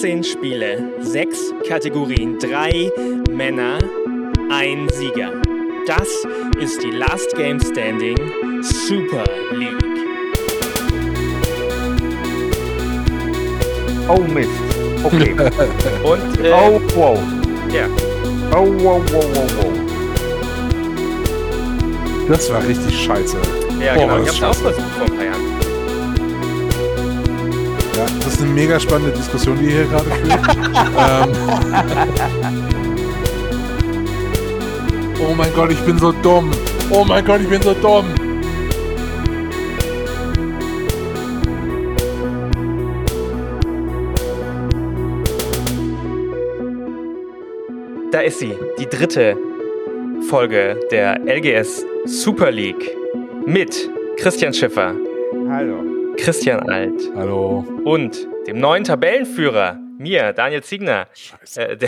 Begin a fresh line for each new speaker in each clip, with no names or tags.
18 Spiele, 6 Kategorien, 3 Männer, ein Sieger. Das ist die Last Game Standing Super League.
Oh Mist. Okay.
Und äh,
Oh wow.
ja,
Oh wow wow wow wow.
Das war richtig scheiße.
ja
Boah,
genau. Ich hab's auch versucht vor ein paar Jahren.
Ist eine mega spannende Diskussion, die ihr hier gerade führt. ähm. Oh mein Gott, ich bin so dumm. Oh mein Gott, ich bin so dumm.
Da ist sie, die dritte Folge der LGS Super League mit Christian Schiffer,
Hallo.
Christian Alt
Hallo.
und dem neuen Tabellenführer, mir, Daniel Ziegner.
Scheiße.
Äh,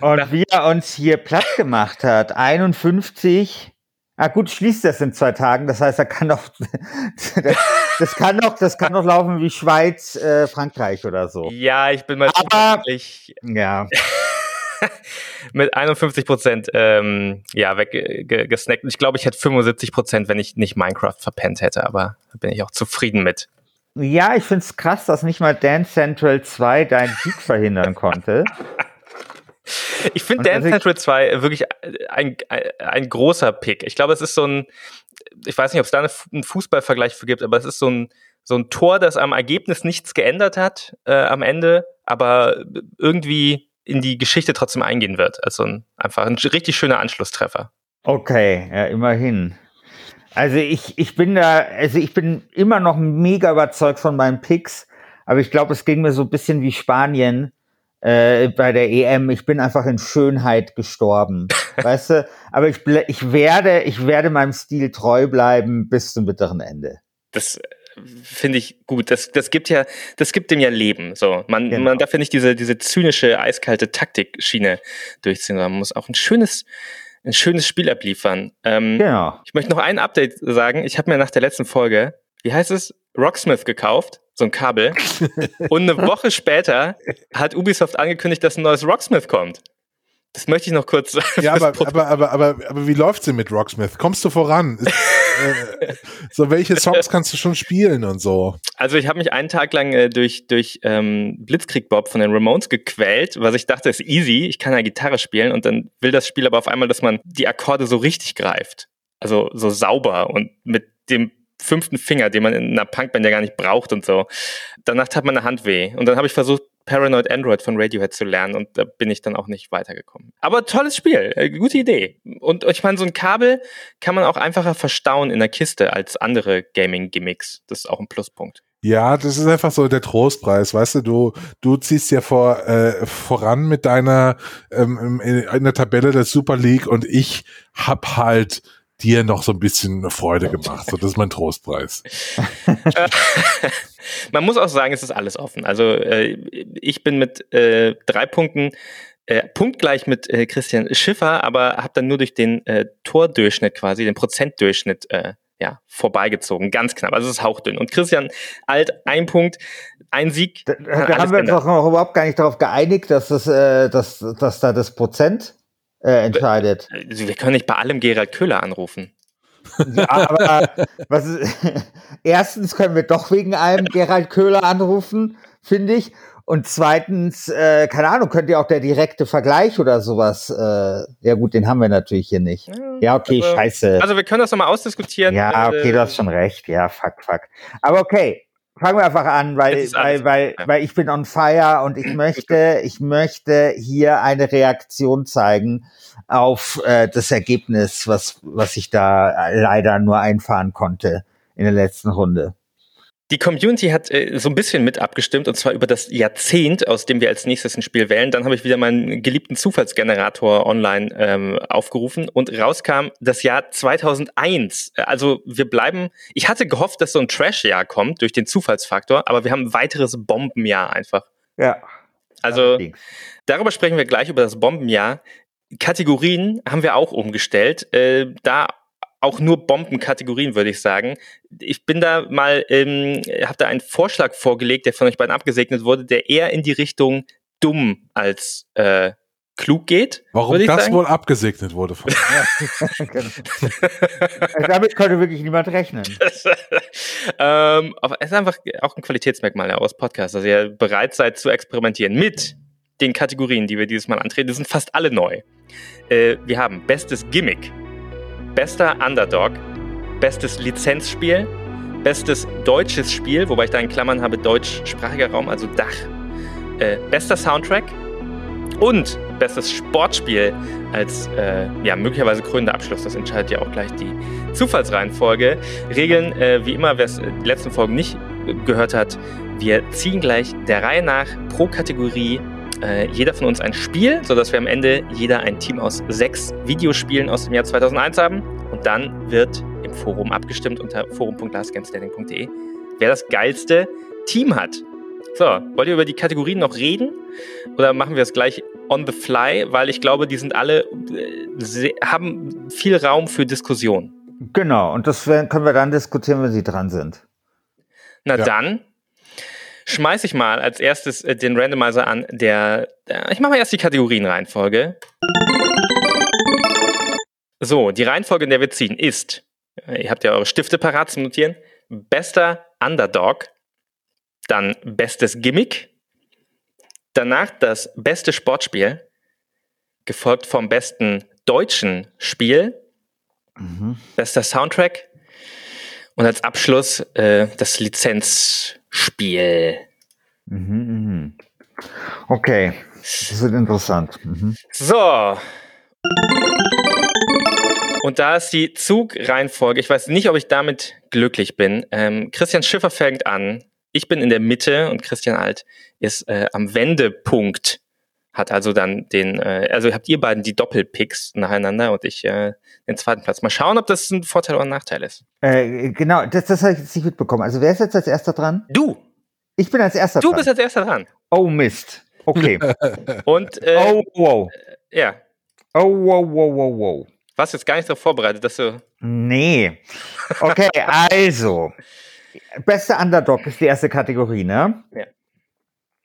Und wie er uns hier platt gemacht hat, 51. Ah gut, schließt das in zwei Tagen. Das heißt, er kann doch, das, das kann doch, das kann doch laufen wie Schweiz, äh, Frankreich oder so.
ja, ich bin mal
Aber- Ja.
mit 51 Prozent ähm, ja, weggesnackt. Und ich glaube, ich hätte 75 Prozent, wenn ich nicht Minecraft verpennt hätte. Aber da bin ich auch zufrieden mit.
Ja, ich find's krass, dass nicht mal Dance Central 2 deinen Sieg verhindern konnte.
Ich finde Dance
also
Central 2 wirklich ein, ein, ein großer Pick. Ich glaube, es ist so ein, ich weiß nicht, ob es da eine, einen Fußballvergleich für gibt, aber es ist so ein, so ein Tor, das am Ergebnis nichts geändert hat äh, am Ende, aber irgendwie in die Geschichte trotzdem eingehen wird. Also ein, einfach ein richtig schöner Anschlusstreffer.
Okay, ja, immerhin. Also ich, ich bin da, also ich bin immer noch mega überzeugt von meinen Picks, aber ich glaube, es ging mir so ein bisschen wie Spanien äh, bei der EM. Ich bin einfach in Schönheit gestorben, weißt du? Aber ich, ich werde, ich werde meinem Stil treu bleiben bis zum bitteren Ende.
Das finde ich gut. Das, das gibt ja, das gibt dem ja Leben. So, man,
Genau.
man darf ja nicht diese, diese zynische, eiskalte Taktikschiene durchziehen, sondern man muss auch ein schönes, ein schönes Spiel abliefern. Ähm,
Genau.
Ich möchte noch ein Update sagen. Ich habe mir nach der letzten Folge, wie heißt es, Rocksmith gekauft, so ein Kabel. Und eine Woche später hat Ubisoft angekündigt, dass ein neues Rocksmith kommt. Das möchte ich noch kurz.
Ja, aber, aber, aber, aber, aber wie läuft's denn mit Rocksmith? Kommst du voran? Ist, äh, so, welche Songs kannst du schon spielen und so?
Also ich habe mich einen Tag lang äh, durch, durch ähm, Blitzkrieg Bob von den Ramones gequält, was ich dachte, ist easy, ich kann ja Gitarre spielen und dann will das Spiel aber auf einmal, dass man die Akkorde so richtig greift. Also so sauber und mit dem fünften Finger, den man in einer Punkband ja gar nicht braucht und so. Danach tat meine Hand weh. Und dann habe ich versucht, Paranoid Android von Radiohead zu lernen und da bin ich dann auch nicht weitergekommen. Aber tolles Spiel, äh, gute Idee. Und ich meine, so ein Kabel kann man auch einfacher verstauen in der Kiste als andere Gaming-Gimmicks. Das ist auch ein Pluspunkt.
Ja, das ist einfach so der Trostpreis, weißt du, du, du ziehst ja vor, äh, voran mit deiner ähm, in, in der Tabelle der Super League und ich hab halt dir noch so ein bisschen Freude gemacht. So, das ist mein Trostpreis.
Man muss auch sagen, es ist alles offen. Also äh, ich bin mit äh, drei Punkten äh, punktgleich mit äh, Christian Schiffer, aber habe dann nur durch den äh, Tordurchschnitt quasi, den Prozentdurchschnitt äh, ja, vorbeigezogen. Ganz knapp. Also es ist hauchdünn. Und Christian Alt, ein Punkt, ein Sieg.
Da, da haben wir uns doch noch überhaupt gar nicht darauf geeinigt, dass das, äh, dass, dass da das Prozent äh, entscheidet.
Also wir können nicht bei allem Gerald Köhler anrufen.
Ja, aber was ist, erstens können wir doch wegen einem Gerald Köhler anrufen, finde ich. Und zweitens, äh, keine Ahnung, könnte ja auch der direkte Vergleich oder sowas. Äh, ja gut, den haben wir natürlich hier nicht. Ja, okay,
Also-
scheiße.
Also wir können das nochmal ausdiskutieren.
ja, okay,
Äh,
du hast schon recht. Ja, fuck, fuck. Aber okay, fangen wir einfach an, weil, weil, weil, weil ich bin on fire und ich möchte, ich möchte hier eine Reaktion zeigen auf äh, das Ergebnis, was, was ich da leider nur einfahren konnte in der letzten Runde.
Die Community hat äh, so ein bisschen mit abgestimmt und zwar über das Jahrzehnt, aus dem wir als nächstes ein Spiel wählen. Dann habe ich wieder meinen geliebten Zufallsgenerator online ähm, aufgerufen und rauskam das Jahr 2001. Äh, Also wir bleiben. Ich hatte gehofft, dass so ein Trash-Jahr kommt durch den Zufallsfaktor, aber wir haben ein weiteres Bombenjahr einfach.
Ja.
Also darüber sprechen wir gleich über das Bombenjahr. Kategorien haben wir auch umgestellt. Äh, da auch nur Bombenkategorien, würde ich sagen. Ich bin da mal, ähm, habe da einen Vorschlag vorgelegt, der von euch beiden abgesegnet wurde, der eher in die Richtung dumm als äh, klug geht.
Warum das sagen. wohl abgesegnet wurde von
genau. Damit könnte wirklich niemand rechnen.
ähm, aber es ist einfach auch ein Qualitätsmerkmal ja, aus Podcast, dass ihr bereit seid zu experimentieren mit den Kategorien, die wir dieses Mal antreten. Die sind fast alle neu. Äh, wir haben bestes Gimmick, bester Underdog, bestes Lizenzspiel, bestes deutsches Spiel, wobei ich da in Klammern habe deutschsprachiger Raum, also Dach, äh, bester Soundtrack und bestes Sportspiel als äh, ja, möglicherweise krönender Abschluss. Das entscheidet ja auch gleich die Zufallsreihenfolge. Regeln, äh, wie immer, wer es die letzten Folgen nicht gehört hat, wir ziehen gleich der Reihe nach pro Kategorie äh, jeder von uns ein Spiel, sodass wir am Ende jeder ein Team aus sechs Videospielen aus dem Jahr 2001 haben. Und dann wird im Forum abgestimmt unter forum.lastgamestanding.de, wer das geilste Team hat. So, wollt ihr über die Kategorien noch reden? Oder machen wir es gleich on the fly? Weil ich glaube, die sind alle, äh, haben viel Raum für Diskussion.
Genau, und das können wir dann diskutieren, wenn sie dran sind.
Na ja. dann schmeiße ich mal als erstes äh, den Randomizer an, der. Äh, ich mache mal erst die Kategorienreihenfolge. So, die Reihenfolge, in der wir ziehen, ist. Ihr habt ja eure Stifte parat zum Notieren. Bester Underdog, dann bestes Gimmick, danach das beste Sportspiel, gefolgt vom besten deutschen Spiel, mhm. bester Soundtrack und als Abschluss äh, das Lizenzspiel.
Mhm, mh. Okay, das wird interessant. Mhm.
So. Und da ist die Zugreihenfolge. Ich weiß nicht, ob ich damit glücklich bin. Ähm, Christian Schiffer fängt an ich bin in der Mitte und Christian Alt ist äh, am Wendepunkt. Hat also dann den, äh, also habt ihr beiden die Doppelpicks nacheinander und ich äh, den zweiten Platz. Mal schauen, ob das ein Vorteil oder ein Nachteil ist.
Äh, genau, das, das habe ich jetzt nicht mitbekommen. Also wer ist jetzt als erster dran?
Du.
Ich bin als erster
du dran. Du bist als erster dran.
Oh Mist. Okay.
und äh,
oh wow.
Äh, ja.
Oh wow wow wow wow.
Warst jetzt gar nicht darauf vorbereitet, dass du.
Nee. Okay, also. Beste Underdog ist die erste Kategorie, ne? Ja.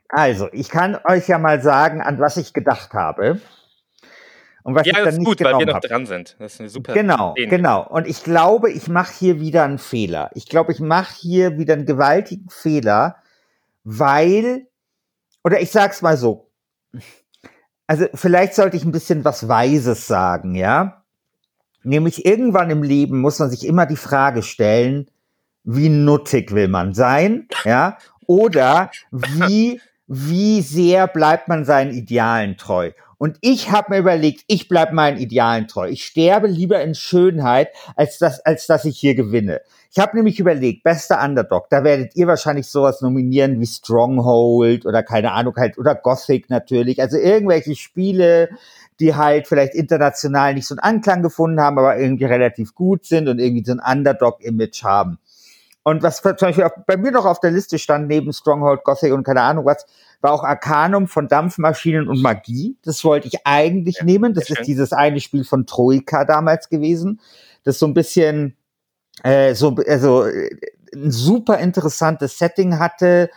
Also, ich kann euch ja mal sagen, an was ich gedacht habe.
Und was ja, ich dann das ist nicht gut, weil wir noch hab. dran sind. Das ist eine super
Genau, Idee. genau. Und ich glaube, ich mache hier wieder einen Fehler. Ich glaube, ich mache hier wieder einen gewaltigen Fehler, weil, oder ich sag's mal so. Also, vielleicht sollte ich ein bisschen was Weises sagen, ja? Nämlich irgendwann im Leben muss man sich immer die Frage stellen, wie nuttig will man sein, ja, oder wie, wie sehr bleibt man seinen Idealen treu. Und ich habe mir überlegt, ich bleib meinen Idealen treu. Ich sterbe lieber in Schönheit, als dass, als dass ich hier gewinne. Ich habe nämlich überlegt, bester Underdog, da werdet ihr wahrscheinlich sowas nominieren wie Stronghold oder keine Ahnung halt oder Gothic natürlich. Also irgendwelche Spiele, die halt vielleicht international nicht so einen Anklang gefunden haben, aber irgendwie relativ gut sind und irgendwie so ein Underdog-Image haben. Und was zum Beispiel bei mir noch auf der Liste stand, neben Stronghold, Gothic und keine Ahnung was, war auch Arcanum von Dampfmaschinen und Magie. Das wollte ich eigentlich ja, nehmen. Das ist schön. dieses eine Spiel von Troika damals gewesen. Das so ein bisschen, äh, so, also ein super interessantes Setting hatte,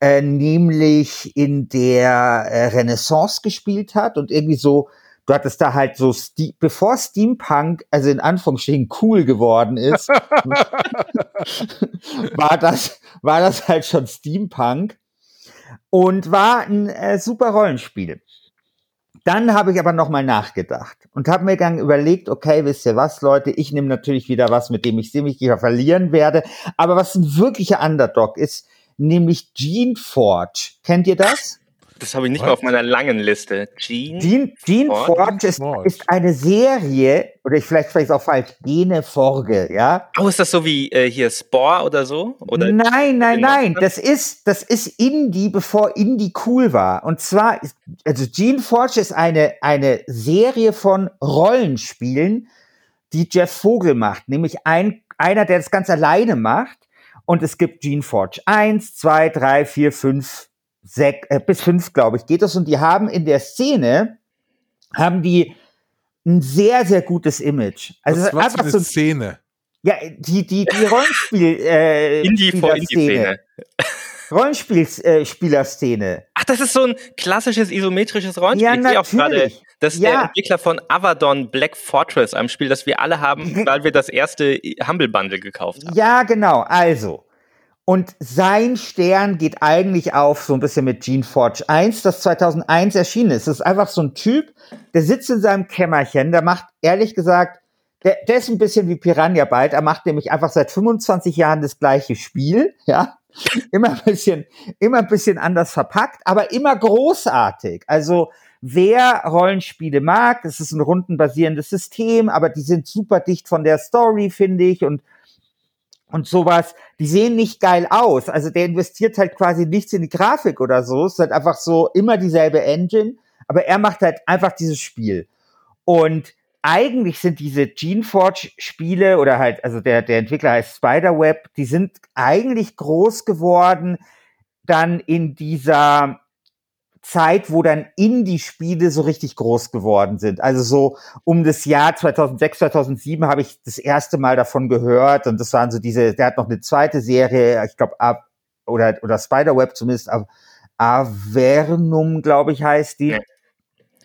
äh, nämlich in der äh, Renaissance gespielt hat und irgendwie so du hattest da halt so, Ste bevor Steampunk, also in Anführungsstrichen cool geworden ist, war das, war das halt schon Steampunk und war ein äh, super Rollenspiel. Dann habe ich aber nochmal nachgedacht und habe mir dann überlegt, okay, wisst ihr was, Leute, ich nehme natürlich wieder was, mit dem ich ziemlich verlieren werde, aber was ein wirklicher Underdog ist, nämlich Gene Forge. Kennt ihr das?
Das habe ich nicht What? mal auf meiner langen Liste. Gene,
Gene, Gene Forge ist, ist, eine Serie, oder ich vielleicht vielleicht auch falsch, Gene Forge, ja?
Oh, ist das so wie äh, hier Spore oder so? Oder
nein, nein, nein. Das ist, das ist Indie, bevor Indie cool war. Und zwar, ist, also Gene Forge ist eine, eine Serie von Rollenspielen, die Jeff Vogel macht. Nämlich ein, einer, der das ganz alleine macht. Und es gibt Gene Forge 1, 2, 3, 4, 5, sech, äh, bis fünf, glaube ich, geht es. Und die haben in der Szene, haben die ein sehr, sehr gutes Image. Also
was, was
einfach
für
so
eine Szene.
Ja, die, die, die Rollenspiel, äh,
Indie vor Indie-Szene.
Rollenspielspielerszene.
Ach, das ist so ein klassisches isometrisches Rollenspiel.
Ja,
ich sehe auch gerade,
natürlich.
das ist
Ja.
der Entwickler von Avadon Black Fortress, einem Spiel, das wir alle haben, weil wir das erste Humble Bundle gekauft haben.
Ja, genau. Also. Und sein Stern geht eigentlich auf so ein bisschen mit Gene Forge 1, das 2001 erschienen ist. Das ist einfach so ein Typ, der sitzt in seinem Kämmerchen, der macht, ehrlich gesagt, der, der ist ein bisschen wie Piranha Byte. Er macht nämlich einfach seit 25 Jahren das gleiche Spiel, ja. Immer ein bisschen, immer ein bisschen anders verpackt, aber immer großartig. Also, wer Rollenspiele mag, es ist ein rundenbasierendes System, aber die sind super dicht von der Story, finde ich, und und sowas, die sehen nicht geil aus. Also der investiert halt quasi nichts in die Grafik oder so. Es ist halt einfach so immer dieselbe Engine, aber er macht halt einfach dieses Spiel. Und eigentlich sind diese Geneforge Spiele oder halt, also der, der Entwickler heißt Spiderweb, die sind eigentlich groß geworden dann in dieser Zeit, wo dann Indie-Spiele so richtig groß geworden sind. Also so um das Jahr 2006, 2007 habe ich das erste Mal davon gehört und das waren so diese, der hat noch eine zweite Serie, ich glaube, ab oder, oder Spiderweb zumindest, Av- Avernum, glaube ich, heißt die.
Ja.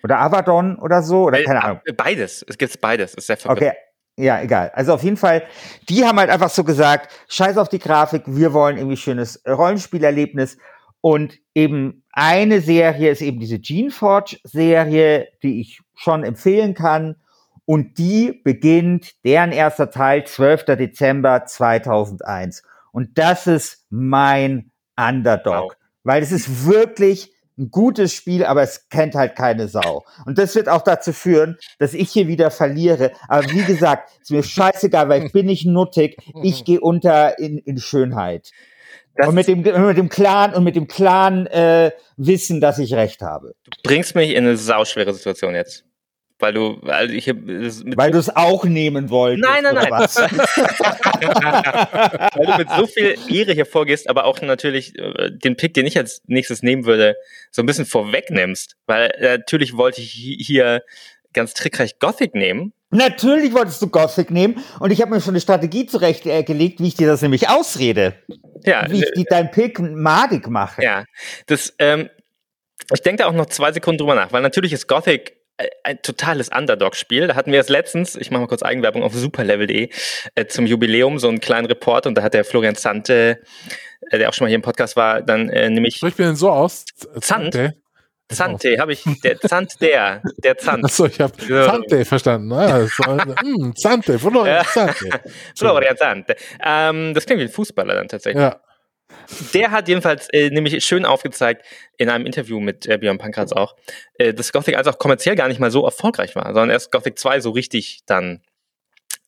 Oder Avadon oder so, oder keine Ahnung.
Beides. Es gibt beides. Ist sehr verwirrend.
Okay. Ja, egal. Also auf jeden Fall, die haben halt einfach so gesagt, scheiß auf die Grafik, wir wollen irgendwie schönes Rollenspielerlebnis. Und eben eine Serie ist eben diese Geneforge-Serie, die ich schon empfehlen kann. Und die beginnt, deren erster Teil, 12. Dezember 2001. Und das ist mein Underdog.
Wow.
Weil es ist wirklich ein gutes Spiel, aber es kennt halt keine Sau. Und das wird auch dazu führen, dass ich hier wieder verliere. Aber wie gesagt, ist mir scheißegal, weil ich bin nicht nuttig. Ich gehe unter in, in Schönheit.
Das
und mit dem, mit dem klaren und mit dem klaren äh, Wissen, dass ich recht habe.
bringst mich in eine sauschwere Situation jetzt. Weil du, weil ich mit
Weil du es auch nehmen wolltest.
Nein, nein, nein.
Was?
weil du mit so viel Ehre hier vorgehst, aber auch natürlich äh, den Pick, den ich als nächstes nehmen würde, so ein bisschen vorwegnimmst. Weil äh, natürlich wollte ich hi- hier ganz trickreich Gothic nehmen.
Natürlich wolltest du Gothic nehmen und ich habe mir schon eine Strategie zurechtgelegt, äh, gelegt, wie ich dir das nämlich ausrede.
Ja,
Wie ich die, dein Pick madig mache.
Ja, das, ähm, ich denke da auch noch zwei Sekunden drüber nach, weil natürlich ist Gothic äh, ein totales Underdog-Spiel. Da hatten wir es letztens, ich mache mal kurz Eigenwerbung auf superlevel.de, äh, zum Jubiläum so einen kleinen Report und da hat der Florian Zante, äh, der auch schon mal hier im Podcast war, dann äh, nämlich
Sprich mir denn so aus?
Zand? Zante, habe ich, der Zant der, der Zant.
Achso, ich habe
Ja.
Zante verstanden. Ah, war, hm, Zante, Florian. Zante.
Florian Zante. Ähm, das klingt wie ein Fußballer dann tatsächlich.
Ja.
Der hat jedenfalls äh, nämlich schön aufgezeigt, in einem Interview mit äh, Björn Pankratz auch, äh, dass Gothic 1 auch kommerziell gar nicht mal so erfolgreich war, sondern erst Gothic 2 so richtig dann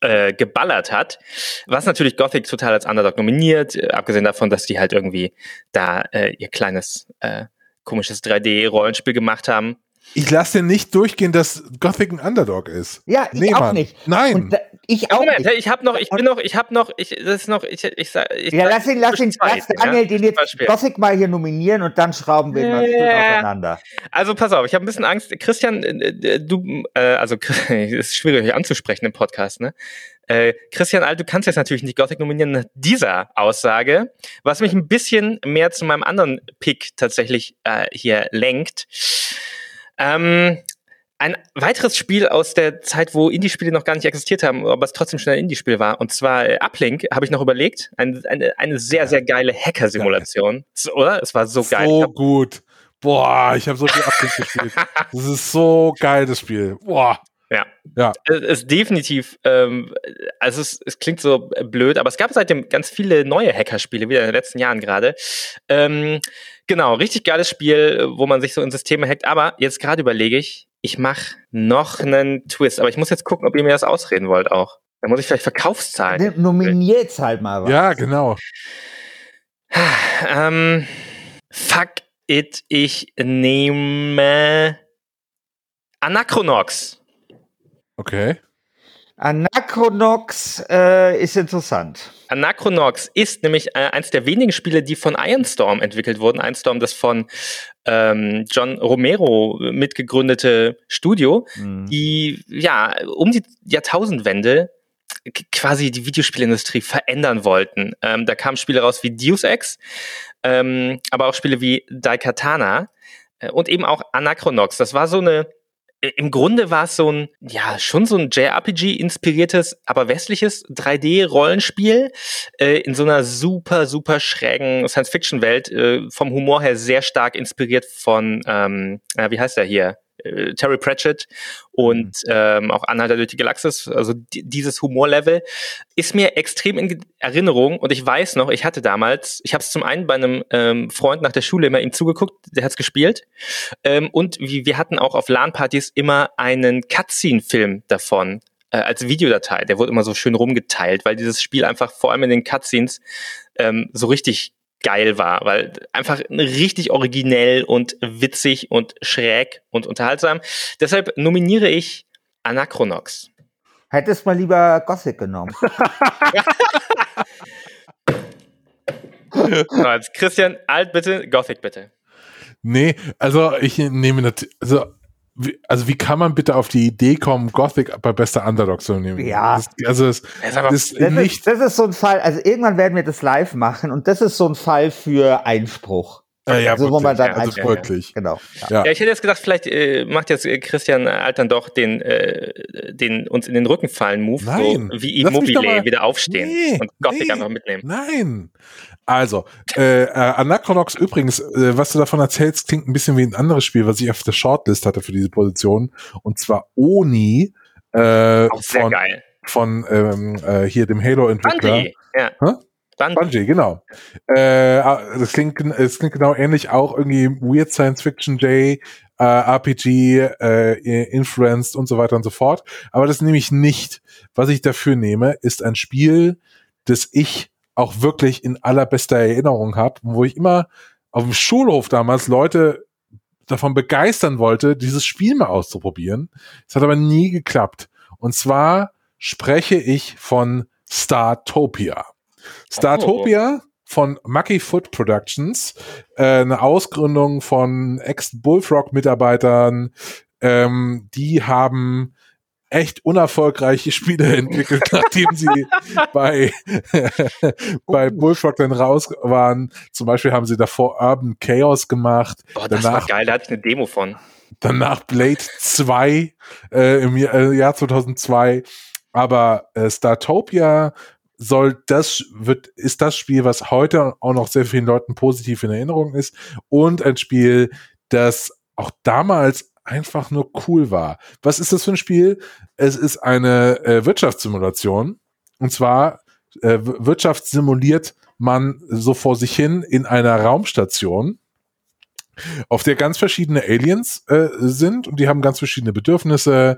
äh, geballert hat. Was natürlich Gothic total als Underdog nominiert, äh, abgesehen davon, dass die halt irgendwie da äh, ihr kleines äh, komisches 3D-Rollenspiel gemacht haben.
Ich lasse dir nicht durchgehen, dass Gothic ein Underdog ist.
Ja, ich
Nee,
auch
Mann.
nicht.
Nein.
Und da, ich auch
Moment,
nicht.
ich habe noch, ich bin noch, ich habe noch, ich, das ist noch, ich, ich, sag- ich
Ja, lass ihn, lass ihn, lass Daniel
ja?
den jetzt. Gothic mal hier nominieren und dann schrauben wir ihn mal
Ja.
auseinander.
Also pass auf, ich habe ein bisschen Angst. Christian, äh, du, äh, also es ist schwierig euch anzusprechen im Podcast, ne? Äh, Christian Alt, du kannst jetzt natürlich nicht Gothic nominieren nach dieser Aussage, was mich ein bisschen mehr zu meinem anderen Pick tatsächlich äh, hier lenkt. Ähm, ein weiteres Spiel aus der Zeit, wo Indie-Spiele noch gar nicht existiert haben, aber es trotzdem schon ein Indie-Spiel war, und zwar äh, Uplink, habe ich noch überlegt. Ein, eine, eine sehr, sehr geile Hacker-Simulation. Oder? Es war so geil. Ich
So gut. Boah, ich habe so viel Absicht gespielt. Das ist so geil, das Spiel. Boah.
Ja.
Ja.
Es ist definitiv, ähm, also es, es klingt so blöd, aber es gab seitdem ganz viele neue Hackerspiele, wieder in den letzten Jahren gerade. Ähm, genau, richtig geiles Spiel, wo man sich so in Systeme hackt. Aber jetzt gerade überlege ich, ich mache noch einen Twist. Aber ich muss jetzt gucken, ob ihr mir das ausreden wollt auch. Da muss ich vielleicht Verkaufszahlen.
Nominier jetzt halt mal was.
Ja, genau.
Ähm, fuck it, ich nehme Anachronox.
Okay.
Anachronox äh, ist interessant.
Anachronox ist nämlich äh, eins der wenigen Spiele, die von Ironstorm entwickelt wurden. Ironstorm, das von ähm, John Romero mitgegründete Studio, mhm. die ja um die Jahrtausendwende quasi die Videospielindustrie verändern wollten. Ähm, da kamen Spiele raus wie Deus Ex, ähm, aber auch Spiele wie Daikatana äh, und eben auch Anachronox. Das war so eine im Grunde war es so ein, ja, schon so ein JRPG-inspiriertes, aber westliches 3D-Rollenspiel äh, in so einer super, super schrägen Science-Fiction-Welt, äh, vom Humor her sehr stark inspiriert von, ähm, äh, wie heißt der hier? Äh, Terry Pratchett und mhm. ähm, auch Anhalter durch die Galaxis, also dieses Humorlevel, ist mir extrem in Erinnerung und ich weiß noch, ich hatte damals, ich habe es zum einen bei einem ähm, Freund nach der Schule immer ihm zugeguckt, der hat es gespielt ähm, und wie, wir hatten auch auf LAN-Partys immer einen Cutscene-Film davon äh, als Videodatei, der wurde immer so schön rumgeteilt, weil dieses Spiel einfach vor allem in den Cutscenes ähm, so richtig geil war, weil einfach richtig originell und witzig und schräg und unterhaltsam. Deshalb nominiere ich Anachronox.
Hättest mal lieber Gothic genommen.
so, Christian, alt bitte, Gothic bitte.
Nee, also ich nehme natürlich, also wie, also wie kann man bitte auf die Idee kommen, Gothic bei bester Underdog zu nehmen?
Ja.
Das, also es,
das, das, ist, nicht das ist so ein Fall, also irgendwann werden wir das live machen und das ist so ein Fall für Einspruch.
Ja, ja, also, wo man dann ja, also wirklich.
Genau.
Ja. ja. ich hätte jetzt gedacht, vielleicht äh, macht jetzt äh, Christian Alt dann doch den, äh, den uns in den Rücken fallen Move,
Nein,
so wie Immobile wieder aufstehen
nee,
und Gothic
nee,
einfach mitnehmen.
Nein. Also, äh, äh, Anachronox übrigens, äh, was du davon erzählst, klingt ein bisschen wie ein anderes Spiel, was ich auf der Shortlist hatte für diese Position. Und zwar Oni äh, Auch sehr von, geil. von ähm, äh, hier dem Halo-Entwickler. Ja. Bungie. Bungie, genau. Äh, ah, das, klingt, es klingt genau ähnlich, auch irgendwie Weird Science Fiction J, äh, RPG, äh, Influenced und so weiter und so fort. Aber das nehme ich nicht. Was ich dafür nehme, ist ein Spiel, das ich auch wirklich in allerbester Erinnerung habe, wo ich immer auf dem Schulhof damals Leute davon begeistern wollte, dieses Spiel mal auszuprobieren. Es hat aber nie geklappt. Und zwar spreche ich von Startopia. Startopia oh. von Mucky Foot Productions, äh, eine Ausgründung von Ex-Bullfrog-Mitarbeitern, ähm, die haben echt unerfolgreiche Spiele entwickelt, nachdem sie bei, bei Bullfrog dann raus waren. Zum Beispiel haben sie davor Urban Chaos gemacht.
Boah, das danach, war geil, da hatte ich eine Demo von.
Danach Blade 2 äh, im äh, Jahr 2002. Aber äh, Startopia soll das wird ist das Spiel, was heute auch noch sehr vielen Leuten positiv in Erinnerung ist und ein Spiel, das auch damals einfach nur cool war. Was ist das für ein Spiel? Es ist eine äh, Wirtschaftssimulation. Und zwar äh, Wirtschaft simuliert man so vor sich hin in einer Raumstation, auf der ganz verschiedene Aliens äh, sind und die haben ganz verschiedene Bedürfnisse,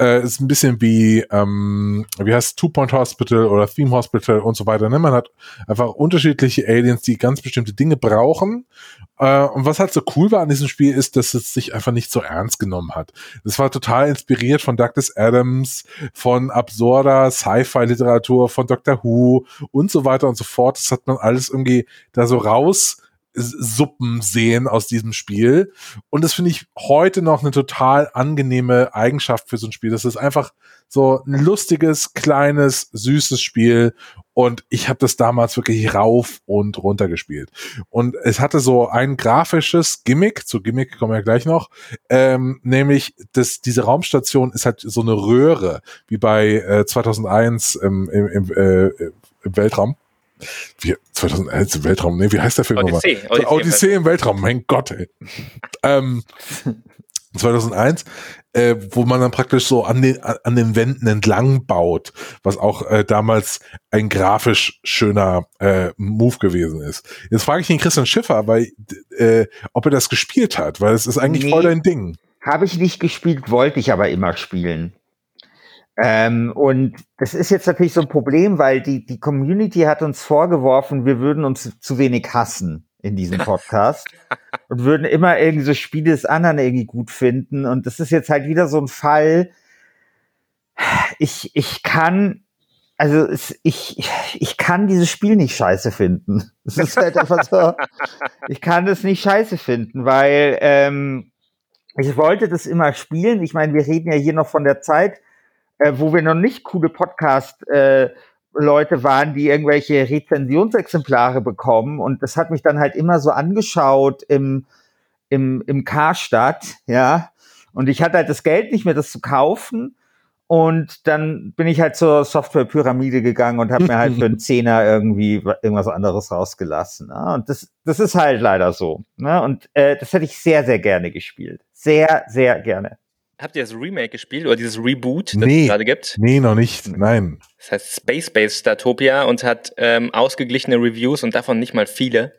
äh, ist ein bisschen wie, ähm, wie heißt Two Point Hospital oder Theme Hospital und so weiter. Ne? Man hat einfach unterschiedliche Aliens, die ganz bestimmte Dinge brauchen. Äh, und was halt so cool war an diesem Spiel ist, dass es sich einfach nicht so ernst genommen hat. Es war total inspiriert von Douglas Adams, von absurder Sci-Fi-Literatur, von Doctor Who und so weiter und so fort. Das hat man alles irgendwie da so raus Suppen sehen aus diesem Spiel. Und das finde ich heute noch eine total angenehme Eigenschaft für so ein Spiel. Das ist einfach so ein lustiges, kleines, süßes Spiel. Und ich habe das damals wirklich rauf und runter gespielt. Und es hatte so ein grafisches Gimmick, zu Gimmick kommen wir gleich noch, ähm, nämlich dass diese Raumstation ist halt so eine Röhre, wie bei äh, 2001 ähm, im, im, äh, im Weltraum wie, 2001 im Weltraum, nee, wie heißt der Film
Odyssee,
nochmal? Odyssee, Odyssee im Weltraum, mein Gott, ey. ähm, 2001, äh, wo man dann praktisch so an den, an den Wänden entlang baut, was auch äh, damals ein grafisch schöner äh, Move gewesen ist. Jetzt frage ich den Christian Schiffer, weil, äh, ob er das gespielt hat, weil es ist eigentlich nee, voll dein Ding.
Habe ich nicht gespielt, wollte ich aber immer spielen. Ähm, und das ist jetzt natürlich so ein Problem, weil die, die Community hat uns vorgeworfen, wir würden uns zu wenig hassen in diesem Podcast und würden immer irgendwie so Spiele des anderen irgendwie gut finden. Und das ist jetzt halt wieder so ein Fall. ich, ich kann, also es, ich, ich kann dieses Spiel nicht scheiße finden. Es ist halt einfach so, ich kann das nicht scheiße finden, weil ähm, ich wollte das immer spielen. Ich meine, wir reden ja hier noch von der Zeit, äh, wo wir noch nicht coole Podcast äh, Leute waren, die irgendwelche Rezensionsexemplare bekommen. Und das hat mich dann halt immer so angeschaut im, im, im Karstadt, ja. Und ich hatte halt das Geld nicht mehr, das zu kaufen. Und dann bin ich halt zur Software-Pyramide gegangen und habe mir halt für einen Zehner irgendwie irgendwas anderes rausgelassen. Ne? Und das, das ist halt leider so. Ne? Und äh, das hätte ich sehr, sehr gerne gespielt. Sehr, sehr gerne.
Habt ihr das Remake gespielt oder dieses Reboot, das
Nee.
es gerade gibt?
Nee, noch nicht. Nein.
Das heißt Space Base Statopia und hat ähm, ausgeglichene Reviews und davon nicht mal viele.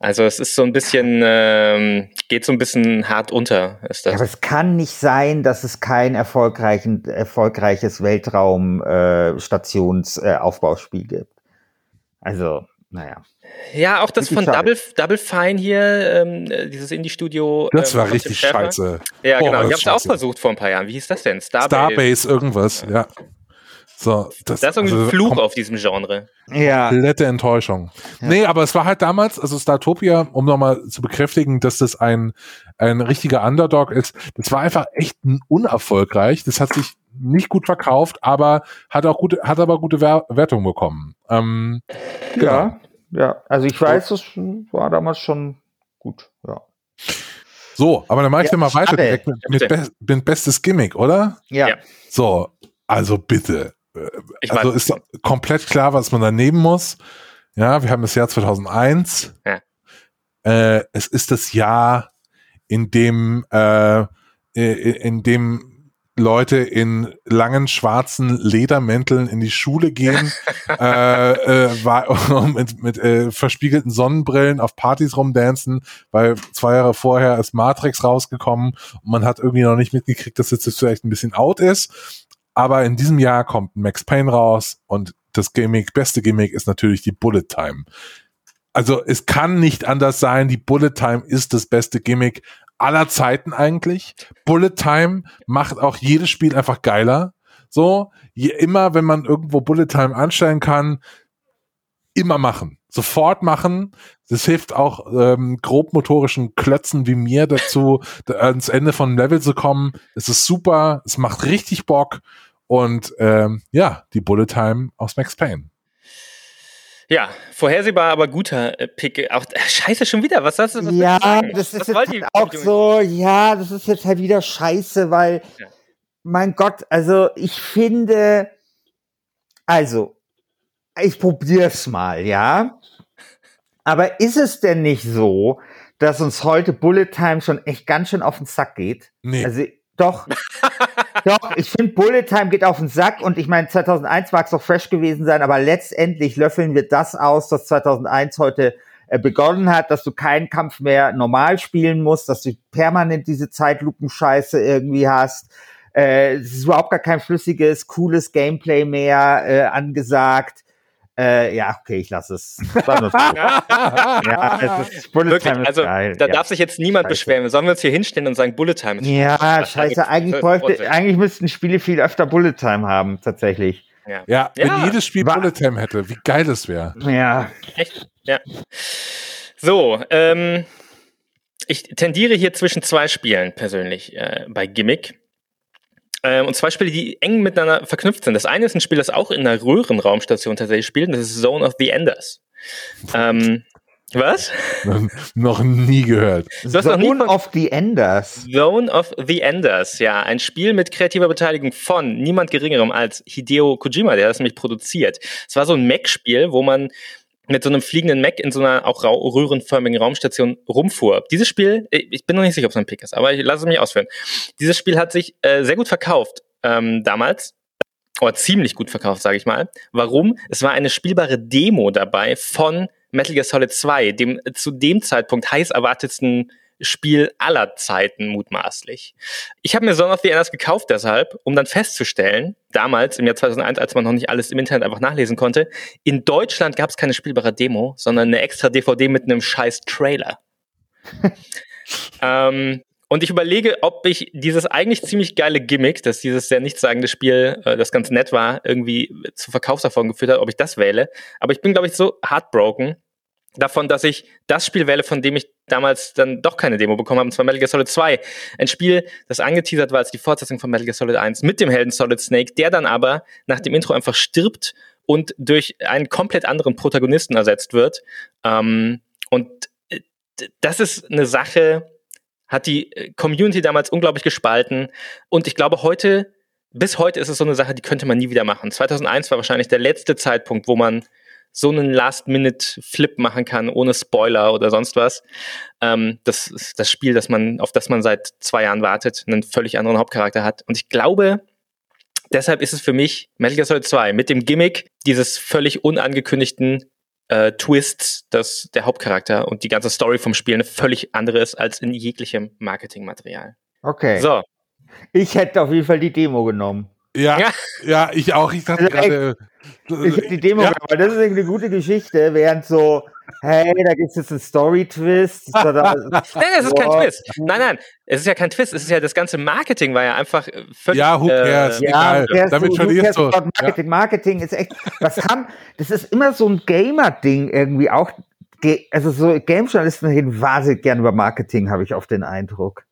Also es ist so ein bisschen, ähm, geht so ein bisschen hart unter, ist das.
aber es kann nicht sein, dass es kein erfolgreichen, erfolgreiches Weltraum-Stationsaufbauspiel äh, Aufbauspiel gibt. Also, naja.
Ja, auch das
Wirklich
von. Double, Double Fine hier, ähm, äh, dieses Indie-Studio.
Das
äh,
war richtig scheiße.
Ja,
Oh,
genau. Ich hab's auch
scheiße.
versucht vor ein paar Jahren. Wie hieß das denn? Starbase.
Starbase irgendwas, ja. So, das,
Das ist irgendwie
also
ein Fluch auf diesem Genre.
Ja,
komplette Enttäuschung. Nee, aber es war halt damals, also Startopia, um nochmal zu bekräftigen, dass das ein, ein richtiger Underdog ist, das war einfach echt unerfolgreich. Das hat sich nicht gut verkauft, aber hat auch gute, hat aber gute Wer Wertung bekommen. Ähm,
ja, ja. Also ich weiß, das war damals schon gut. Ja.
so, aber dann mache ich
Ja,
mal weiter direkt mit, mit,
Bitte.
Be mit bestes Gimmick, oder?
Ja.
So, also bitte.
Ich
also ist komplett klar, was man da nehmen muss. Ja, wir haben das Jahr 2001.
Ja.
Äh, es ist das Jahr, in dem, äh, in dem Leute in langen schwarzen Ledermänteln in die Schule gehen, äh, äh, war, mit, mit äh, verspiegelten Sonnenbrillen auf Partys rumdancen, weil zwei Jahre vorher ist Matrix rausgekommen und man hat irgendwie noch nicht mitgekriegt, dass es jetzt vielleicht ein bisschen out ist. Aber in diesem Jahr kommt Max Payne raus und das Gimmick, beste Gimmick ist natürlich die Bullet Time. Also es kann nicht anders sein, die Bullet Time ist das beste Gimmick aller Zeiten eigentlich. Bullet Time macht auch jedes Spiel einfach geiler. So, je immer, wenn man irgendwo Bullet Time anstellen kann, immer machen. Sofort machen. Das hilft auch ähm, grobmotorischen Klötzen wie mir dazu, da, ans Ende von Level zu kommen. Es ist super, es macht richtig Bock. Und ähm, ja, die Bullet Time aus Max Payne.
Ja, vorhersehbar, aber guter äh, Pick. Auch, äh, scheiße, schon wieder. Was hast du? Was
ja,
du sagen?
das ist
Was
jetzt halt auch so, ja, das ist jetzt halt wieder scheiße, weil,
Ja.
mein Gott, also ich finde, also, ich probier's mal, ja. Aber ist es denn nicht so, dass uns heute Bullet Time schon echt ganz schön auf den Sack geht?
Nee.
Also, doch, doch, ich finde Bullet Time geht auf den Sack und ich meine, 2001 mag es doch fresh gewesen sein, aber letztendlich löffeln wir das aus, was 2001 heute äh, begonnen hat, dass du keinen Kampf mehr normal spielen musst, dass du permanent diese Zeitlupenscheiße irgendwie hast. Äh, es ist überhaupt gar kein flüssiges, cooles Gameplay mehr äh, angesagt. Äh, ja, okay, ich lasse es. Ja, es ist Bullet
Wirklich,
Time ist
also
geil.
da
ja.
darf sich jetzt niemand
Scheiße.
beschweren. Sollen wir uns hier hinstellen und sagen, Bullet Time ist
Ja, scheiße. Eigentlich, bräuchte, eigentlich müssten Spiele viel öfter Bullet Time haben, tatsächlich.
ja.
Ja, wenn
Ja.
jedes Spiel Bullet Time hätte, wie geil das wäre.
Ja.
Echt? Ja. So, ähm, ich tendiere hier zwischen zwei Spielen persönlich äh, bei Gimmick. Ähm, und zwei Spiele, die eng miteinander verknüpft sind. Das eine ist ein Spiel, das auch in einer Röhrenraumstation tatsächlich spielt, und das ist Zone of the Enders. Ähm, was?
noch nie gehört.
Du hast noch nie
Zone
von-
of the Enders.
Zone of the Enders, ja, ein Spiel mit kreativer Beteiligung von niemand geringerem als Hideo Kojima, der das nämlich produziert. Es war so ein Mac-Spiel, wo man mit so einem fliegenden Mac in so einer auch röhrenförmigen Raumstation rumfuhr. Dieses Spiel, äh, ich bin noch nicht sicher, ob es ein Pick ist, aber ich lasse es mich ausführen. Dieses Spiel hat sich äh, sehr gut verkauft ähm, damals. Oder ziemlich gut verkauft, sage ich mal. Warum? Es war eine spielbare Demo dabei von Metal Gear Solid 2, dem zu dem Zeitpunkt heiß erwartetsten Spiel aller Zeiten mutmaßlich. Ich habe mir Zone of the Enders gekauft deshalb, um dann festzustellen, damals im Jahr 2001, als man noch nicht alles im Internet einfach nachlesen konnte, in Deutschland gab es keine spielbare Demo, sondern eine extra DVD mit einem scheiß Trailer. ähm, Und ich überlege, ob ich dieses eigentlich ziemlich geile Gimmick, dass dieses sehr nichtssagende Spiel, äh, das ganz nett war, irgendwie zu Verkaufserfolgen geführt hat, ob ich das wähle. Aber ich bin, glaube ich, so heartbroken davon, dass ich das Spiel wähle, von dem ich damals dann doch keine Demo bekommen habe, und zwar Metal Gear Solid 2. Ein Spiel, das angeteasert war als die Fortsetzung von Metal Gear Solid 1 mit dem Helden Solid Snake, der dann aber nach dem Intro einfach stirbt und durch einen komplett anderen Protagonisten ersetzt wird. Ähm, und äh, das ist eine Sache, hat die äh, Community damals unglaublich gespalten. Und ich glaube, heute, bis heute ist es so eine Sache, die könnte man nie wieder machen. 2001 war wahrscheinlich der letzte Zeitpunkt, wo man so einen Last-Minute-Flip machen kann, ohne Spoiler oder sonst was. Ähm, das ist das Spiel, das man, auf das man seit zwei Jahren wartet, einen völlig anderen Hauptcharakter hat. Und ich glaube, deshalb ist es für mich Metal Gear Solid 2 mit dem Gimmick dieses völlig unangekündigten äh, Twists, dass der Hauptcharakter und die ganze Story vom Spiel eine völlig andere ist als in jeglichem Marketingmaterial.
Okay.
So.
Ich hätte auf jeden Fall die Demo genommen.
Ja, ja, ja ich auch. Ich dachte
Also,
gerade.
Ich hätte die Demo
Ja.
weil das ist irgendwie eine gute Geschichte, während so, hey, da gibt es jetzt einen Story-Twist.
Nein, es ist kein. Twist. Nein, nein, es ist ja kein Twist. Es ist ja das ganze Marketing war ja einfach äh, völlig.
Ja, who cares?
Äh,
Egal.
Ja,
Damit
so,
verlierst du.
Marketing, Marketing ist echt, was kann, das ist immer so ein Gamer-Ding irgendwie auch. Also so Game-Journalisten reden wahnsinnig gern über Marketing, habe ich oft den Eindruck.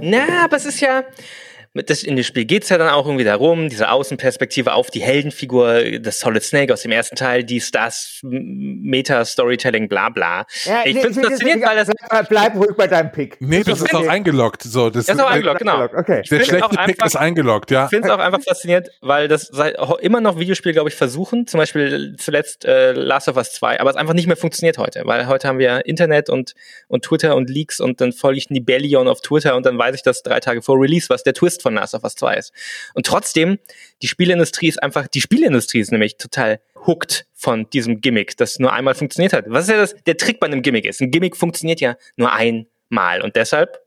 Na, aber es ist ja. Mit Das, in dem Spiel geht's ja dann auch irgendwie darum, diese Außenperspektive auf die Heldenfigur des Solid Snake aus dem ersten Teil, dies, das, M- Meta-Storytelling, bla bla.
Ja,
ich
nee,
finde es faszinierend, weil das.
bleib, bleib ruhig bei deinem Pick.
Nee, das ist auch eingeloggt. So, das
Das ist auch eingeloggt, genau.
Okay.
Der schlechte Pick
einfach-
ist eingeloggt, ja.
Ich finde es auch einfach faszinierend, weil das seit, immer noch Videospiele, glaube ich, versuchen. Zum Beispiel zuletzt äh, Last of Us 2, aber es einfach nicht mehr funktioniert heute, weil heute haben wir Internet und, und Twitter und Leaks und dann folge ich Nibellion auf Twitter und dann weiß ich das drei Tage vor Release, was der Twist von Last of Us 2 ist. Und trotzdem, die Spielindustrie ist einfach, die Spielindustrie ist nämlich total hooked von diesem Gimmick, das nur einmal funktioniert hat. Was ist ja das, der Trick bei einem Gimmick ist? Ein Gimmick funktioniert ja nur einmal und deshalb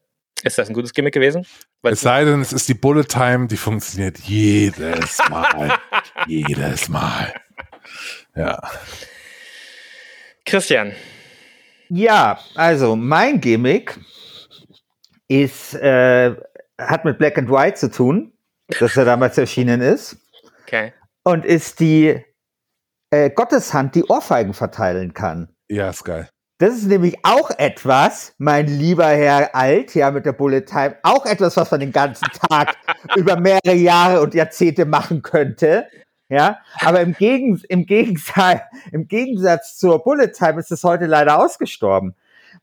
ist das ein gutes Gimmick gewesen. Weil
Es sei denn, es ist die Bullet Time, die funktioniert jedes Mal. jedes Mal. Ja.
Christian,
Ja, also mein Gimmick ist, äh, hat mit Black and White zu tun, das ja damals erschienen ist,
okay.
und ist die äh, Gotteshand, die Ohrfeigen verteilen kann.
Ja, ist geil.
Das ist nämlich auch etwas, mein lieber Herr Alt, ja, mit der Bullet Time, auch etwas, was man den ganzen Tag über mehrere Jahre und Jahrzehnte machen könnte. Ja, aber im, Gegen, im, Gegensatz, im Gegensatz zur Bullet Time ist es heute leider ausgestorben.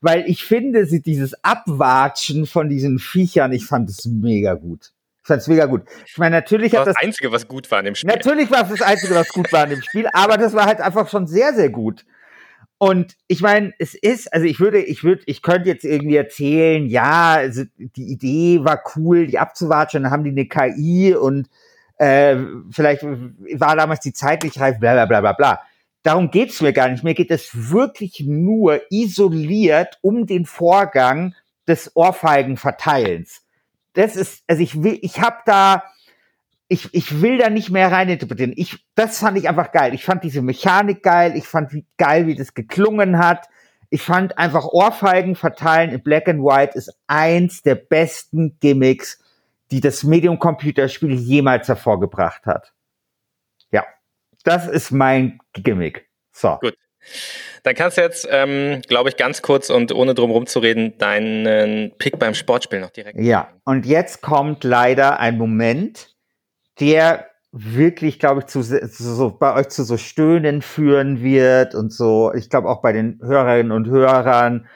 Weil ich finde, sie dieses Abwatschen von diesen Viechern, ich fand es mega gut. Ich fand es mega gut. Ich meine, natürlich
Das
hat
war
das
das Einzige, was gut war in dem Spiel.
Natürlich war es das Einzige, was gut war in dem Spiel, aber das war halt einfach schon sehr, sehr gut. Und ich meine, es ist, also ich würde, ich würde, ich könnte jetzt irgendwie erzählen, ja, also die Idee war cool, die abzuwatschen, dann haben die eine KI und äh, vielleicht war damals die Zeit nicht reif, bla bla bla bla bla. Darum geht's mir gar nicht. Mir geht es wirklich nur isoliert um den Vorgang des Ohrfeigenverteilens. Das ist, also ich will, ich habe da, ich, ich will da nicht mehr reininterpretieren. Ich, das fand ich einfach geil. Ich fand diese Mechanik geil. Ich fand wie geil, wie das geklungen hat. Ich fand einfach Ohrfeigen verteilen in Black and White ist eins der besten Gimmicks, die das Medium Computerspiel jemals hervorgebracht hat. Das ist mein Gimmick. So.
Gut. Dann kannst du jetzt, ähm, glaube ich, ganz kurz und ohne drum rumzureden, deinen Pick beim Sportspiel noch direkt.
Ja, und jetzt kommt leider ein Moment, der wirklich, glaube ich, zu, zu so, bei euch zu so Stöhnen führen wird und so, ich glaube auch bei den Hörerinnen und Hörern.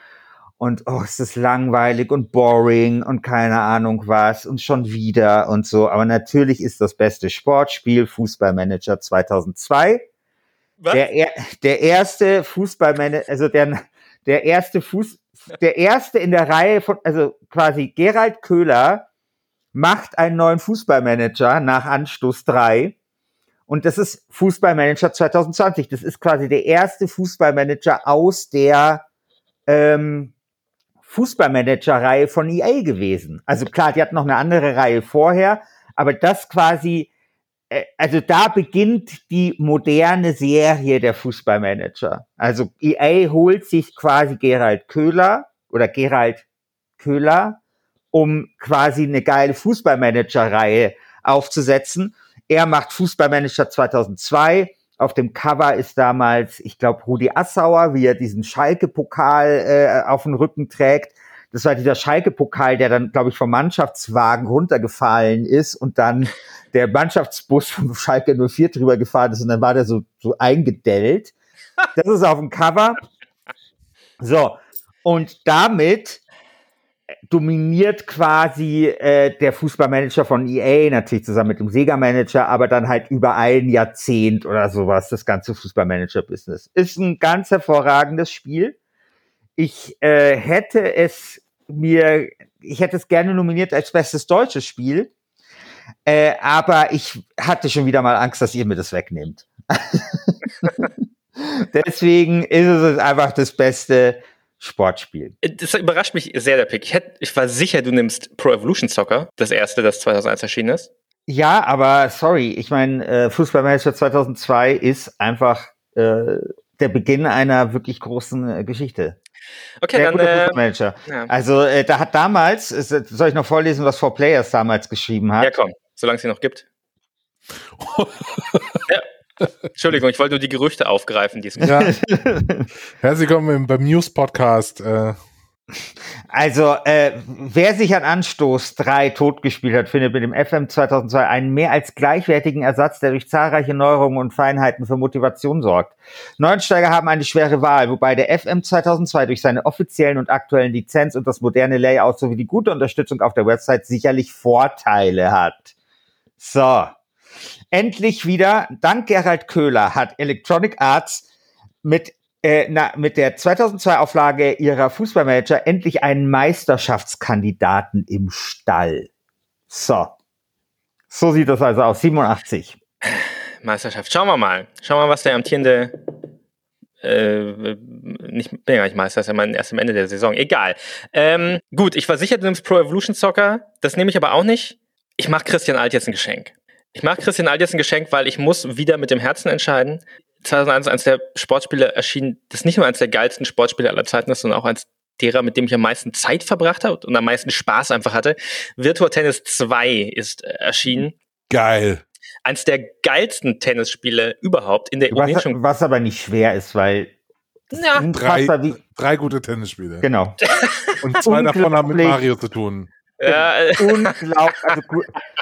Und oh, es ist langweilig und boring und keine Ahnung was und schon wieder und so. Aber natürlich ist das beste Sportspiel Fußballmanager 2002.
Was?
Der, er, der erste Fußballmanager, also der, der erste Fuß, der erste in der Reihe von, also quasi Gerald Köhler macht einen neuen Fußballmanager nach Anstoß 3. Und das ist Fußballmanager 2020. Das ist quasi der erste Fußballmanager aus der ähm, Fußballmanager-Reihe von EA gewesen. Also klar, die hatten noch eine andere Reihe vorher, aber das quasi, äh, also da beginnt die moderne Serie der Fußballmanager. Also EA holt sich quasi Gerald Köhler oder Gerald Köhler um quasi eine geile Fußballmanager-Reihe aufzusetzen. Er macht Fußballmanager 2002. Auf dem Cover ist damals, ich glaube, Rudi Assauer, wie er diesen Schalke-Pokal äh, auf dem Rücken trägt. Das war dieser Schalke-Pokal, der dann, glaube ich, vom Mannschaftswagen runtergefallen ist und dann der Mannschaftsbus vom Schalke 04 drüber gefahren ist und dann war der so, so eingedellt. Das ist auf dem Cover. So, und damit dominiert quasi äh, der Fußballmanager von EA, natürlich zusammen mit dem Sega-Manager, aber dann halt über ein Jahrzehnt oder sowas, das ganze Fußballmanager-Business. Ist ein ganz hervorragendes Spiel. Ich äh, hätte es mir, ich hätte es gerne nominiert als bestes deutsches Spiel, äh, aber ich hatte schon wieder mal Angst, dass ihr mir das wegnehmt. Deswegen ist es einfach das beste Sportspiel.
Das überrascht mich sehr, der Pick. Ich, hätte, ich war sicher, du nimmst Pro Evolution Soccer, das erste, das 2001 erschienen ist.
Ja, aber sorry, ich meine, äh, Fußballmanager 2002 ist einfach äh, der Beginn einer wirklich großen äh, Geschichte.
Okay,
Sehr
dann.
guter
Äh,
Fußballmanager.
ja.
Also äh, da hat damals, ist, soll ich noch vorlesen, was 4Players damals geschrieben hat?
ja, komm, solange es sie noch gibt. ja. Entschuldigung, ich wollte nur die Gerüchte aufgreifen diesmal.
Ja. Herzlich willkommen beim News Podcast. Äh,
Also, äh, wer sich an Anstoß 3 totgespielt hat, findet mit dem FM 2002 einen mehr als gleichwertigen Ersatz, der durch zahlreiche Neuerungen und Feinheiten für Motivation sorgt. Neuensteiger haben eine schwere Wahl, wobei der FM 2002 durch seine offiziellen und aktuellen Lizenz und das moderne Layout sowie die gute Unterstützung auf der Website sicherlich Vorteile hat. So. Endlich wieder, dank Gerald Köhler, hat Electronic Arts mit äh, na, mit der 2002 Auflage ihrer Fußballmanager endlich einen Meisterschaftskandidaten im Stall. So. So sieht das also aus. 87.
Meisterschaft. Schauen wir mal. Schauen wir mal, was der amtierende. Äh, nicht, bin ja gar nicht Meister, ist ja mein erst am Ende der Saison. Egal. Ähm, gut, ich war sicher, du nimmst Pro Evolution Soccer. Das nehme ich aber auch nicht. Ich mache Christian Alt jetzt ein Geschenk. Ich mache Christian jetzt ein Geschenk, weil ich muss wieder mit dem Herzen entscheiden. 2001 eines der Sportspiele erschien, das nicht nur eines der geilsten Sportspiele aller Zeiten ist, sondern auch eines derer, mit dem ich am meisten Zeit verbracht habe und am meisten Spaß einfach hatte. Virtua Tennis 2 ist äh, erschienen.
geil.
Eins der geilsten Tennisspiele überhaupt in der
Was, was aber nicht schwer ist, weil
Ja,
wie,
Drei gute Tennisspiele.
genau.
Und zwei davon haben mit. Mario zu tun.
Ja, äh,
Unglaublich. Also,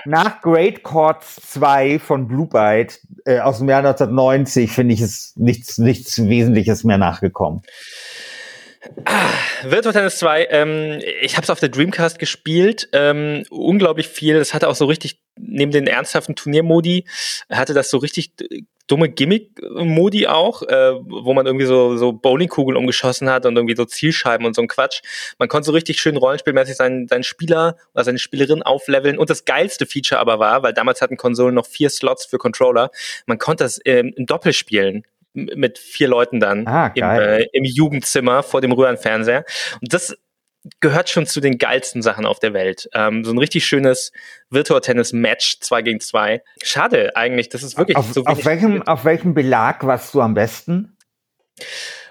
nach Great Chords 2 von Blue Byte äh, aus dem Jahr 1990 finde ich es nichts, nichts Wesentliches mehr nachgekommen.
Virtua Tennis 2, ähm, ich habe es auf der Dreamcast gespielt, ähm, unglaublich viel. Es hatte auch so richtig, neben den ernsthaften Turniermodi, hatte das so richtig äh, dumme Gimmick-Modi auch, äh, wo man irgendwie so, so Bowlingkugeln umgeschossen hat und irgendwie so Zielscheiben und so ein Quatsch. Man konnte so richtig schön rollenspielmäßig seinen, seinen Spieler oder seine Spielerin aufleveln. Und das geilste Feature aber war, weil damals hatten Konsolen noch vier Slots für Controller, man konnte das ähm, im Doppel spielen mit vier Leuten dann
Ah,
im, äh, im Jugendzimmer vor dem Röhrenfernseher. Und das gehört schon zu den geilsten Sachen auf der Welt. Ähm, so ein richtig schönes Virtua-Tennis-Match 2 gegen 2. Schade eigentlich, das ist wirklich
Auf,
so
auf, welchem, auf welchem Belag warst du am besten?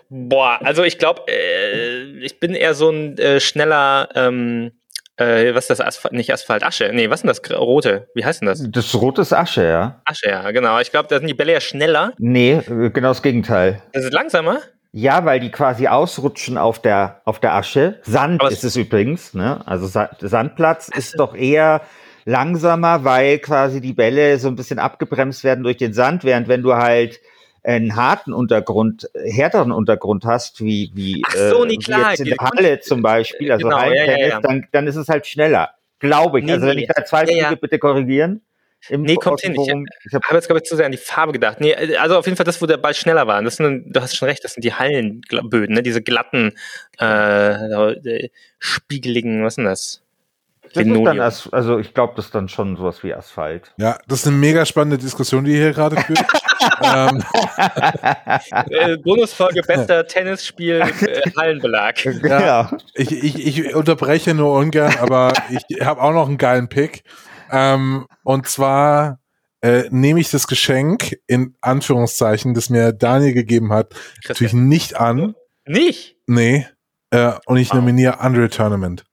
Boah, also ich glaube, äh, ich bin eher so ein äh, schneller, ähm, äh, was ist das, Asphalt, nicht Asphalt, Asche, nee, was ist denn das, rote, wie heißt denn das?
Das rote ist Asche, ja.
Asche, ja, genau. Ich glaube, da sind die Bälle ja schneller,
Nee, äh, genau das Gegenteil.
das ist langsamer.
Ja, weil die quasi ausrutschen auf der, auf der Asche. Sand
Aber
ist es übrigens, ne? Also Sa Sandplatz ist doch eher langsamer, weil quasi die Bälle so ein bisschen abgebremst werden durch den Sand, während wenn du halt einen harten Untergrund, härteren Untergrund hast, wie, wie,
so,
äh, wie
klar,
jetzt in der Halle zum Beispiel, also
Genau, ja, ja, ja.
Dann, dann ist es halt schneller. Glaube ich.
Nee,
also wenn
nee.
ich da falsch
Ja,
liege, bitte korrigieren. Im
Nee, kommt hin. Ich-
Forum. Ich hab,
habe jetzt, glaube ich, zu sehr an die Farbe gedacht. Nee, also auf jeden Fall das, wo der Ball schneller war. Das sind, du hast schon recht, das sind die Hallenböden, ne? diese glatten, äh, äh, spiegeligen, was ist denn das?
das ist dann, also ich glaube, das ist dann schon sowas wie Asphalt.
Ja, das ist eine mega spannende Diskussion, die ihr hier gerade führt. ähm,
äh, Bonusfolge bester Tennisspiel äh, Hallenbelag.
Genau.
ich, ich, ich unterbreche nur ungern, aber ich habe auch noch einen geilen Pick. Ähm, und zwar äh, nehme ich das Geschenk in Anführungszeichen, das mir Daniel gegeben hat, natürlich nicht an.
Nicht?
Nee. Äh, und ich
Wow.
nominiere Unreal Tournament.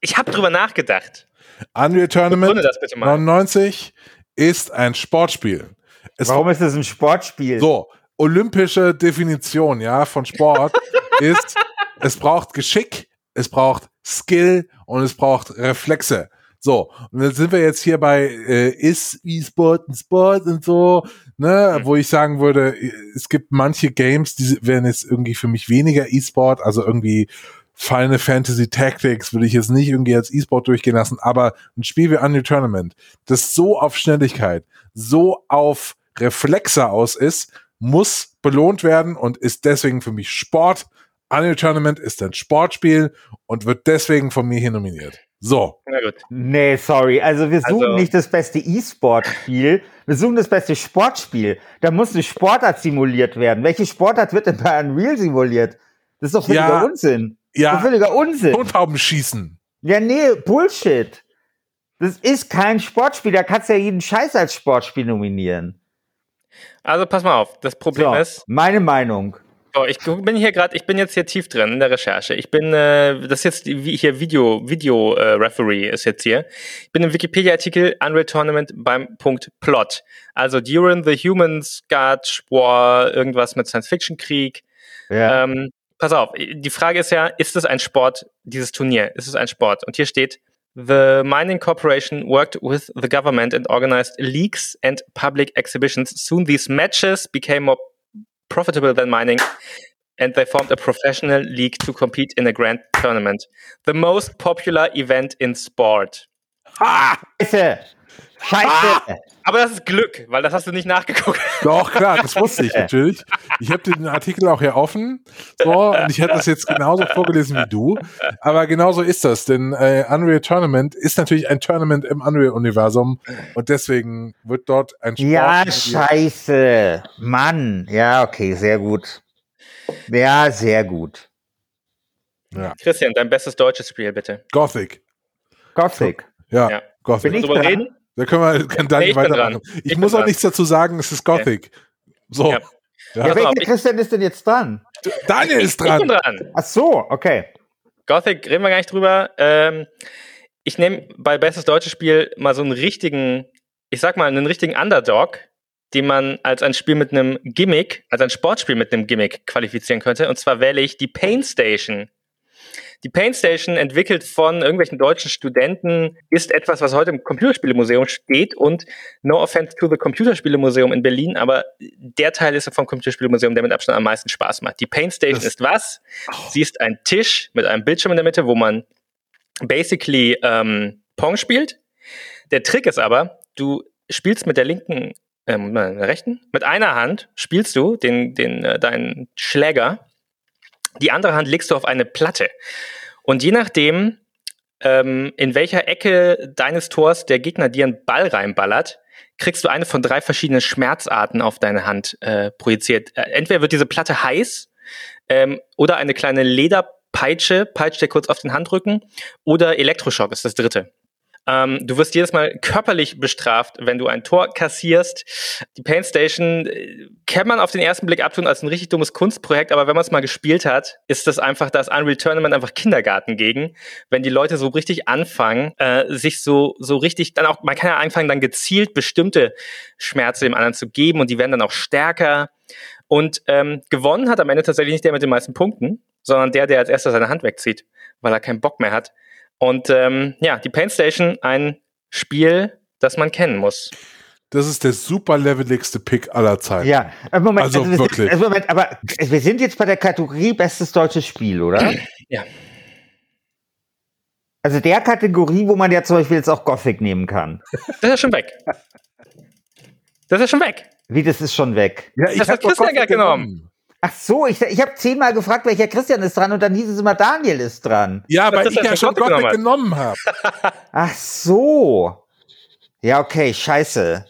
Ich habe drüber nachgedacht.
Unreal Tournament
das bitte mal.
99 ist ein Sportspiel. Es
Warum ist das ein Sportspiel?
So, olympische Definition, ja, von Sport ist, es braucht Geschick, es braucht Skill und es braucht Reflexe. So, und dann sind wir jetzt hier bei äh, ist E-Sport ein Sport und so, ne,
Mhm.
wo ich sagen würde, es gibt manche Games, die werden jetzt irgendwie für mich weniger E-Sport, also irgendwie Final Fantasy Tactics würde ich jetzt nicht irgendwie als E-Sport durchgehen lassen, aber ein Spiel wie Unreal Tournament, das so auf Schnelligkeit, so auf Reflexe aus ist, muss belohnt werden und ist deswegen für mich Sport. Unreal Tournament ist ein Sportspiel und wird deswegen von mir hier nominiert. So.
Na gut.
Nee, sorry. Also wir suchen
Also-
nicht das beste E-Sport-Spiel, wir suchen das beste Sportspiel. Da muss eine Sportart simuliert werden. Welche Sportart wird denn bei Unreal simuliert? Das ist doch völliger
Ja,
Unsinn. Das ist
Ja,
doch völliger Unsinn.
Tontauben schießen.
Ja, nee, Bullshit. Das ist kein Sportspiel. Da kannst du ja jeden Scheiß als Sportspiel nominieren.
Also pass mal auf. Das Problem
So,
ist,
meine Meinung.
So, ich bin hier gerade, ich bin jetzt hier tief drin in der Recherche. Ich bin, äh, das ist jetzt hier Video, Video äh, Referee ist jetzt hier. Ich bin im Wikipedia-Artikel Unreal Tournament beim Punkt Plot. Also during the Humans Guard War, irgendwas mit Science-Fiction-Krieg.
Ja.
Ähm, pass auf, die Frage ist ja, ist es ein Sport, dieses Turnier? Ist es ein Sport? Und hier steht, The Mining Corporation worked with the government and organized leagues and public exhibitions. Soon these matches became more profitable than mining and they formed a professional league to compete in a grand tournament. The most popular event in sport.
Ha!
Scheiße. Scheiße.
Aber das ist Glück, weil das hast du nicht nachgeguckt.
Doch, klar, das wusste ich natürlich. Ich habe den Artikel auch hier offen. So, und ich hätte das jetzt genauso vorgelesen wie du. Aber genauso ist das, denn äh, Unreal Tournament ist natürlich ein Tournament im Unreal-Universum und deswegen wird dort ein Sport.
Ja, scheiße. Mann. Ja, okay, sehr gut. Ja, sehr gut.
Ja.
Christian, dein bestes deutsches Spiel, bitte.
Gothic.
Gothic.
Ja,
Ja.
Gothic.
Bin ich
Drüber
dran?
reden?
Da können wir, kann Dani
Nee, ich
weitermachen.
dran.
Ich,
Ich
muss auch
dran.
nichts dazu sagen, es ist Gothic. So.
Ja.
Ja.
Ja, welcher Christian ist denn jetzt dran?
Daniel ist
Ich bin
dran.
dran.
Ach so, okay.
Gothic reden wir gar nicht drüber. Ähm, ich nehme bei bestes deutsches Spiel mal so einen richtigen, ich sag mal, einen richtigen Underdog, den man als ein Spiel mit einem Gimmick, als ein Sportspiel mit einem Gimmick qualifizieren könnte. Und zwar wähle ich die Pain Station. Die Pain Station, entwickelt von irgendwelchen deutschen Studenten, ist etwas, was heute im Computerspielemuseum steht und no offense to the Computerspielemuseum in Berlin, aber der Teil ist vom Computerspielemuseum, der mit Abstand am meisten Spaß macht. Die Pain Station
Das-
ist was? Sie ist ein Tisch mit einem Bildschirm in der Mitte, wo man basically ähm, Pong spielt. Der Trick ist aber, du spielst mit der linken, ähm, mit der rechten, mit einer Hand spielst du den, den, äh, deinen Schläger. Die andere Hand legst du auf eine Platte. Und je nachdem, ähm, in welcher Ecke deines Tors der Gegner dir einen Ball reinballert, kriegst du eine von drei verschiedenen Schmerzarten auf deine Hand äh, projiziert. Äh, entweder wird diese Platte heiß ähm, oder eine kleine Lederpeitsche peitscht dir kurz auf den Handrücken oder Elektroschock ist das dritte. Ähm, du wirst jedes Mal körperlich bestraft, wenn du ein Tor kassierst. Die Pain Station äh, kann man auf den ersten Blick abtun als ein richtig dummes Kunstprojekt, aber wenn man es mal gespielt hat, ist das einfach das Unreal Tournament einfach Kindergarten gegen. Wenn die Leute so richtig anfangen, äh, sich so, so richtig dann auch, man kann ja anfangen, dann gezielt bestimmte Schmerzen dem anderen zu geben und die werden dann auch stärker. Und ähm, gewonnen hat am Ende tatsächlich nicht der mit den meisten Punkten, sondern der, der als erster seine Hand wegzieht, weil er keinen Bock mehr hat. Und ähm, ja, die Pain Station, ein Spiel, das man kennen muss.
Das ist der super leveligste Pick aller Zeiten.
Ja, Moment,
Also
wir
wirklich.
Sind, also Moment, aber wir sind jetzt bei der Kategorie bestes deutsches Spiel, oder?
Ja.
Also der Kategorie, wo man ja zum Beispiel jetzt auch Gothic nehmen kann.
Das ist schon weg. Das ist schon weg.
Wie, das ist schon weg.
Ja, ich
Das hat Christian gar genommen.
Ach so, ich, ich habe zehnmal gefragt, welcher Christian ist dran und dann hieß es immer, Daniel ist dran.
Ja,
Das
weil ich
ja
ja
schon Gothic genommen
habe.
Ach so. Ja, okay, scheiße.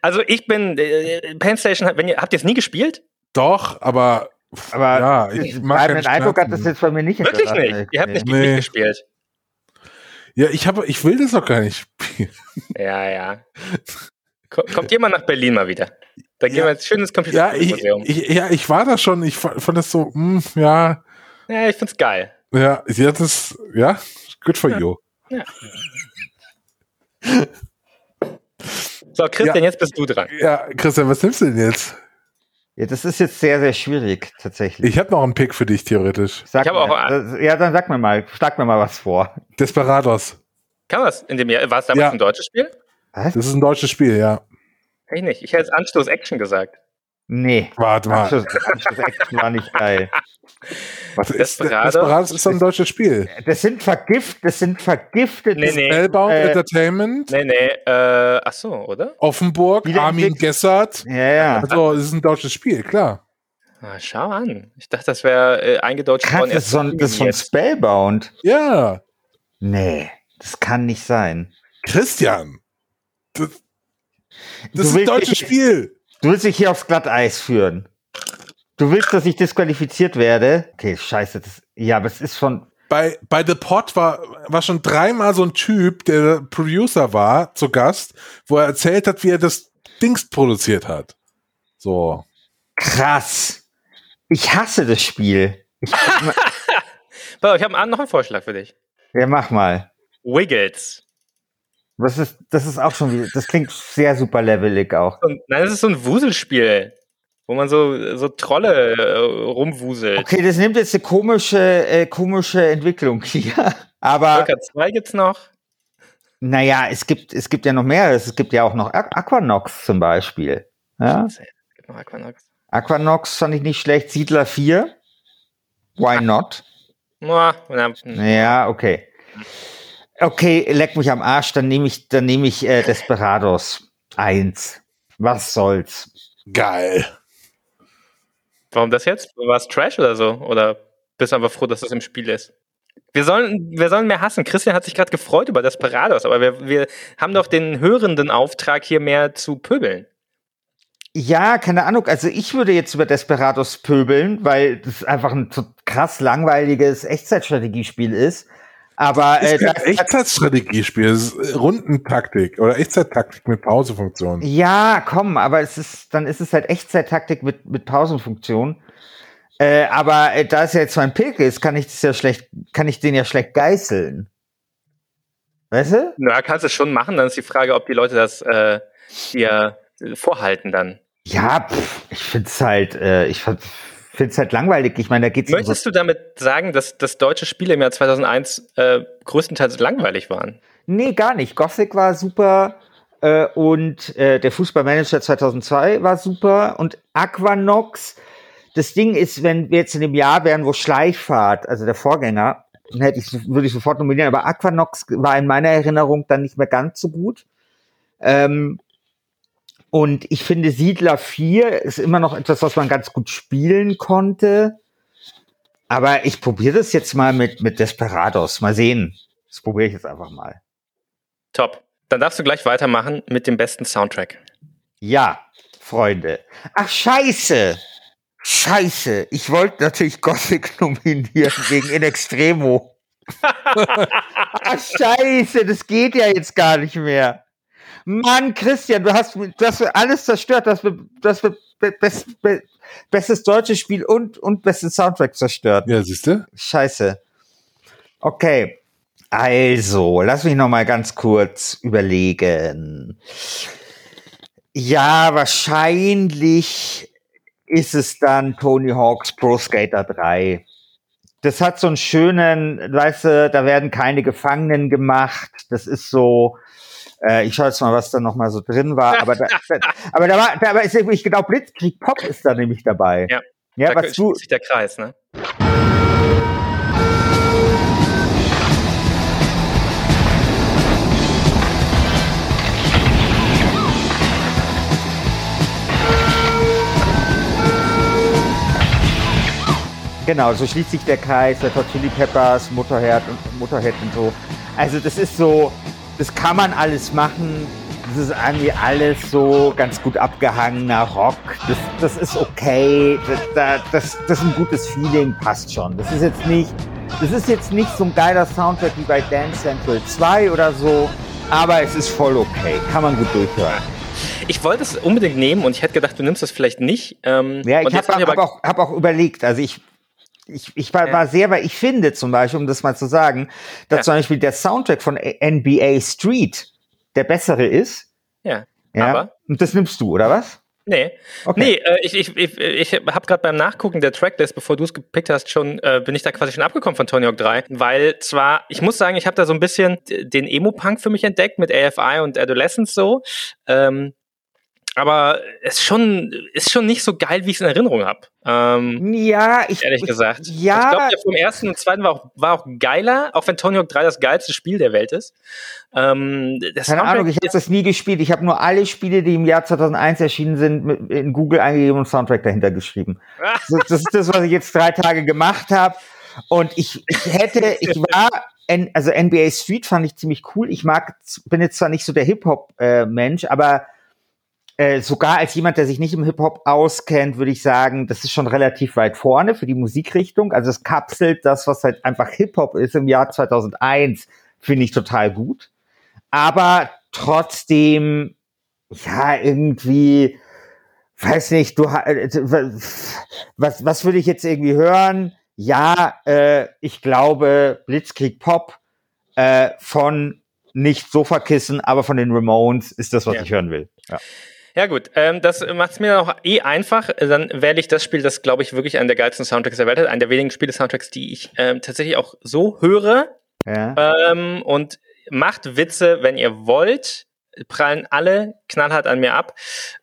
Also ich bin, äh, Pain Station, wenn ihr, habt ihr es nie gespielt?
Doch, aber,
Aber
ja, ich mag
meinen
keinen
Eindruck hat das jetzt bei mir nicht
Wirklich
hinterlassen.
nicht. Ihr habt nicht
Nee.
mitgespielt.
Ja, ich habe, ich will das doch gar nicht spielen.
Ja, ja. Ko- Kommt jemand nach Berlin mal wieder? Da gehen
Ja.
wir jetzt schön ins
Ja, ich,
Computermuseum.
ich, ja, ich war da schon. Ich fa- fand das so, hm, ja,
Ja, ich find's geil.
ja, ja, das, ja, good for
Ja.
you.
Ja. So, Christian,
Ja.
jetzt bist du dran.
Ja, Christian, was nimmst du denn jetzt?
Ja, das ist jetzt sehr, sehr schwierig, tatsächlich.
Ich habe noch einen Pick für dich, theoretisch.
Sag
Ich hab
mir,
auch-
das- ja, dann sag mir mal, schlag mir mal was vor.
Desperados.
Kann man das in dem Jahr? War es damals
Ja.
ein deutsches Spiel?
Was?
Das ist ein deutsches Spiel, ja.
Ich nicht. Ich hätte jetzt Anstoß Action gesagt.
Nee.
Warte mal.
Anschluss, Anschluss Action war nicht geil.
Was ist
Desperados?
Desperados ist doch ein deutsches Spiel.
Das sind vergift, das sind vergiftete.
Nee, nee.
Spellbound
Äh,
Entertainment,
Nee, nee, äh, ach so, oder?
Offenburg,
Wieder
Armin Gessert.
Ja, ja.
Also, es ist ein deutsches Spiel, klar.
Ah, schau an. Ich dachte, das wäre äh, eingedeutscht worden.
das ist, so das von
jetzt.
Spellbound.
Ja,
Nee, das kann nicht sein.
Christian. Das, das
Du
ist ein
willst
deutsches
mich-
Spiel.
Du willst mich hier aufs Glatteis führen. Du willst, dass ich disqualifiziert werde? Okay, scheiße. Das, ja, aber es ist von.
Bei, bei The Pod war, war schon dreimal so ein Typ, der Producer war, zu Gast, wo er erzählt hat, wie er das Dings produziert hat. So.
Krass. Ich hasse das Spiel. Ich,
Ich habe noch einen Vorschlag für dich.
ja, mach mal.
Wiggles.
Was ist, das ist auch schon wieder, das klingt sehr super levelig auch.
Und, nein, das ist so ein Wuselspiel, wo man so, so Trolle äh, rumwuselt.
Okay, das nimmt jetzt eine komische, äh, komische Entwicklung hier. Aber
Völker 2 gibt's noch.
naja, es gibt, es gibt ja noch mehr. Es gibt ja auch noch Aqu- Aquanox zum Beispiel. Ja?
Aquanox.
Aquanox fand ich nicht schlecht. Siedler 4. Why not?
Na,
Ja, okay. Okay, leck mich am Arsch, dann nehme ich, dann nehme ich äh, Desperados 1. Was soll's?
Geil.
Warum das jetzt? War es Trash oder so? Oder bist du einfach froh, dass das im Spiel ist? Wir sollen, wir sollen mehr hassen. Christian hat sich gerade gefreut über Desperados, aber wir, wir haben doch den hörenden Auftrag, hier mehr zu pöbeln.
Ja, keine Ahnung. Also ich würde jetzt über Desperados pöbeln, weil das einfach ein krass langweiliges Echtzeitstrategiespiel ist. Aber
Das
äh,
ist kein
das,
Echtzeitstrategiespiel, Rundentaktik oder Echtzeittaktik mit Pausefunktion.
ja, komm, aber es ist, dann ist es halt Echtzeittaktik mit, mit Pausenfunktion. Äh, aber äh, da es ja jetzt mein Pilk ist, kann ich das ja schlecht, kann ich den ja schlecht geißeln. Weißt du?
Na, kannst du schon machen, dann ist die Frage, ob die Leute das äh, dir vorhalten dann.
Ja, pff, ich find's halt, äh, ich finde es halt langweilig. Ich meine, da geht's um so
Möchtest du damit sagen, dass, dass deutsche Spiele im Jahr 2001 äh, größtenteils langweilig waren?
Nee, gar nicht. Gothic war super äh, und äh, der Fußballmanager 2002 war super und Aquanox. Das Ding ist, wenn wir jetzt in dem Jahr wären, wo Schleichfahrt, also der Vorgänger, dann hätte ich, würde ich sofort nominieren, aber Aquanox war in meiner Erinnerung dann nicht mehr ganz so gut. Ähm, und ich finde, Siedler 4 ist immer noch etwas, was man ganz gut spielen konnte. Aber ich probiere das jetzt mal mit, mit Desperados. Mal sehen. Das probiere ich jetzt einfach mal.
Top. Dann darfst du gleich weitermachen mit dem besten Soundtrack.
Ja, Freunde. Ach, scheiße. Scheiße. Ich wollte natürlich Gothic nominieren wegen In Extremo. Ach, scheiße. Das geht ja jetzt gar nicht mehr. Mann, Christian, du hast, du hast alles zerstört. Du hast, du hast be, best, be, bestes deutsches Spiel und, und besten Soundtrack zerstört.
Ja, siehst du?
Scheiße. Okay. Also, lass mich noch mal ganz kurz überlegen. Ja, wahrscheinlich ist es dann Tony Hawk's Pro Skater 3. Das hat so einen schönen, weißt du, da werden keine Gefangenen gemacht. Das ist so, äh, ich schaue jetzt mal, was da noch mal so drin war. Aber da, da, aber da war, da war ist nämlich genau Blitzkrieg Pop ist da nämlich dabei.
Ja.
Ja,
da
was du,
sich der Kreis, ne?
Genau, so schließt sich der Kreis, der Hot Chili Peppers, Motorhead und Motorhead und so. Also das ist so, das kann man alles machen. Das ist irgendwie alles so ganz gut abgehangener Rock. Das, das ist okay. Das, das, das, ist ein gutes Feeling, passt schon. Das ist jetzt nicht, das ist jetzt nicht so ein geiler Soundtrack wie bei Dance Central 2 oder so, aber es ist voll okay. Kann man gut durchhören.
Ich wollte es unbedingt nehmen und ich hätte gedacht, du nimmst das vielleicht nicht. Ähm,
Ja, ich habe
hab
hab auch, hab auch überlegt. Also ich, ich, ich war, war sehr, weil ich finde zum Beispiel, um das mal zu sagen, dass ja. zum Beispiel der Soundtrack von NBA Street der bessere ist.
Ja.
ja. Aber. Und das nimmst du, oder was?
Nee, okay. nee äh, ich, ich, ich, ich habe gerade beim Nachgucken der Tracklist, bevor du es gepickt hast, schon äh, bin ich da quasi schon abgekommen von Tony Hawk 3, weil zwar, ich muss sagen, ich habe da so ein bisschen den Emo-Punk für mich entdeckt mit AFI und Adolescence so, ähm, aber es schon, ist schon nicht so geil, wie ich es in Erinnerung habe.
Ähm, ja, ich.
Ehrlich gesagt.
Ja.
Ich glaube, der vom ersten und zweiten war auch, war auch geiler, auch wenn Tony Hawk 3 das geilste Spiel der Welt ist.
Ähm, Keine Ahnung, ich habe das nie gespielt. Ich habe nur alle Spiele, die im Jahr 2001 erschienen sind, in Google eingegeben und Soundtrack dahinter geschrieben. das, das ist das, was ich jetzt drei Tage gemacht habe. Und ich, ich hätte, ich war, also NBA Street fand ich ziemlich cool. Ich mag, bin jetzt zwar nicht so der Hip-Hop-Mensch, äh, aber äh, sogar als jemand, der sich nicht im Hip-Hop auskennt, würde ich sagen, das ist schon relativ weit vorne für die Musikrichtung. Also es kapselt das, was halt einfach Hip-Hop ist im Jahr 2001, finde ich total gut. Aber trotzdem, ja, irgendwie, weiß nicht, du, äh, was, was würde ich jetzt irgendwie hören? Ja, äh, ich glaube, Blitzkrieg Pop äh, von nicht Sofakissen, aber von den Ramones ist das, was ja. ich hören will. Ja.
Ja gut, ähm, das macht es mir auch eh einfach. Dann wähle ich das Spiel, das glaube ich wirklich einen der geilsten Soundtracks der Welt hat. Einen der wenigen Spiele-Soundtracks, die ich ähm, tatsächlich auch so höre. Ja. Ähm, und macht Witze, wenn ihr wollt. Prallen alle knallhart an mir ab.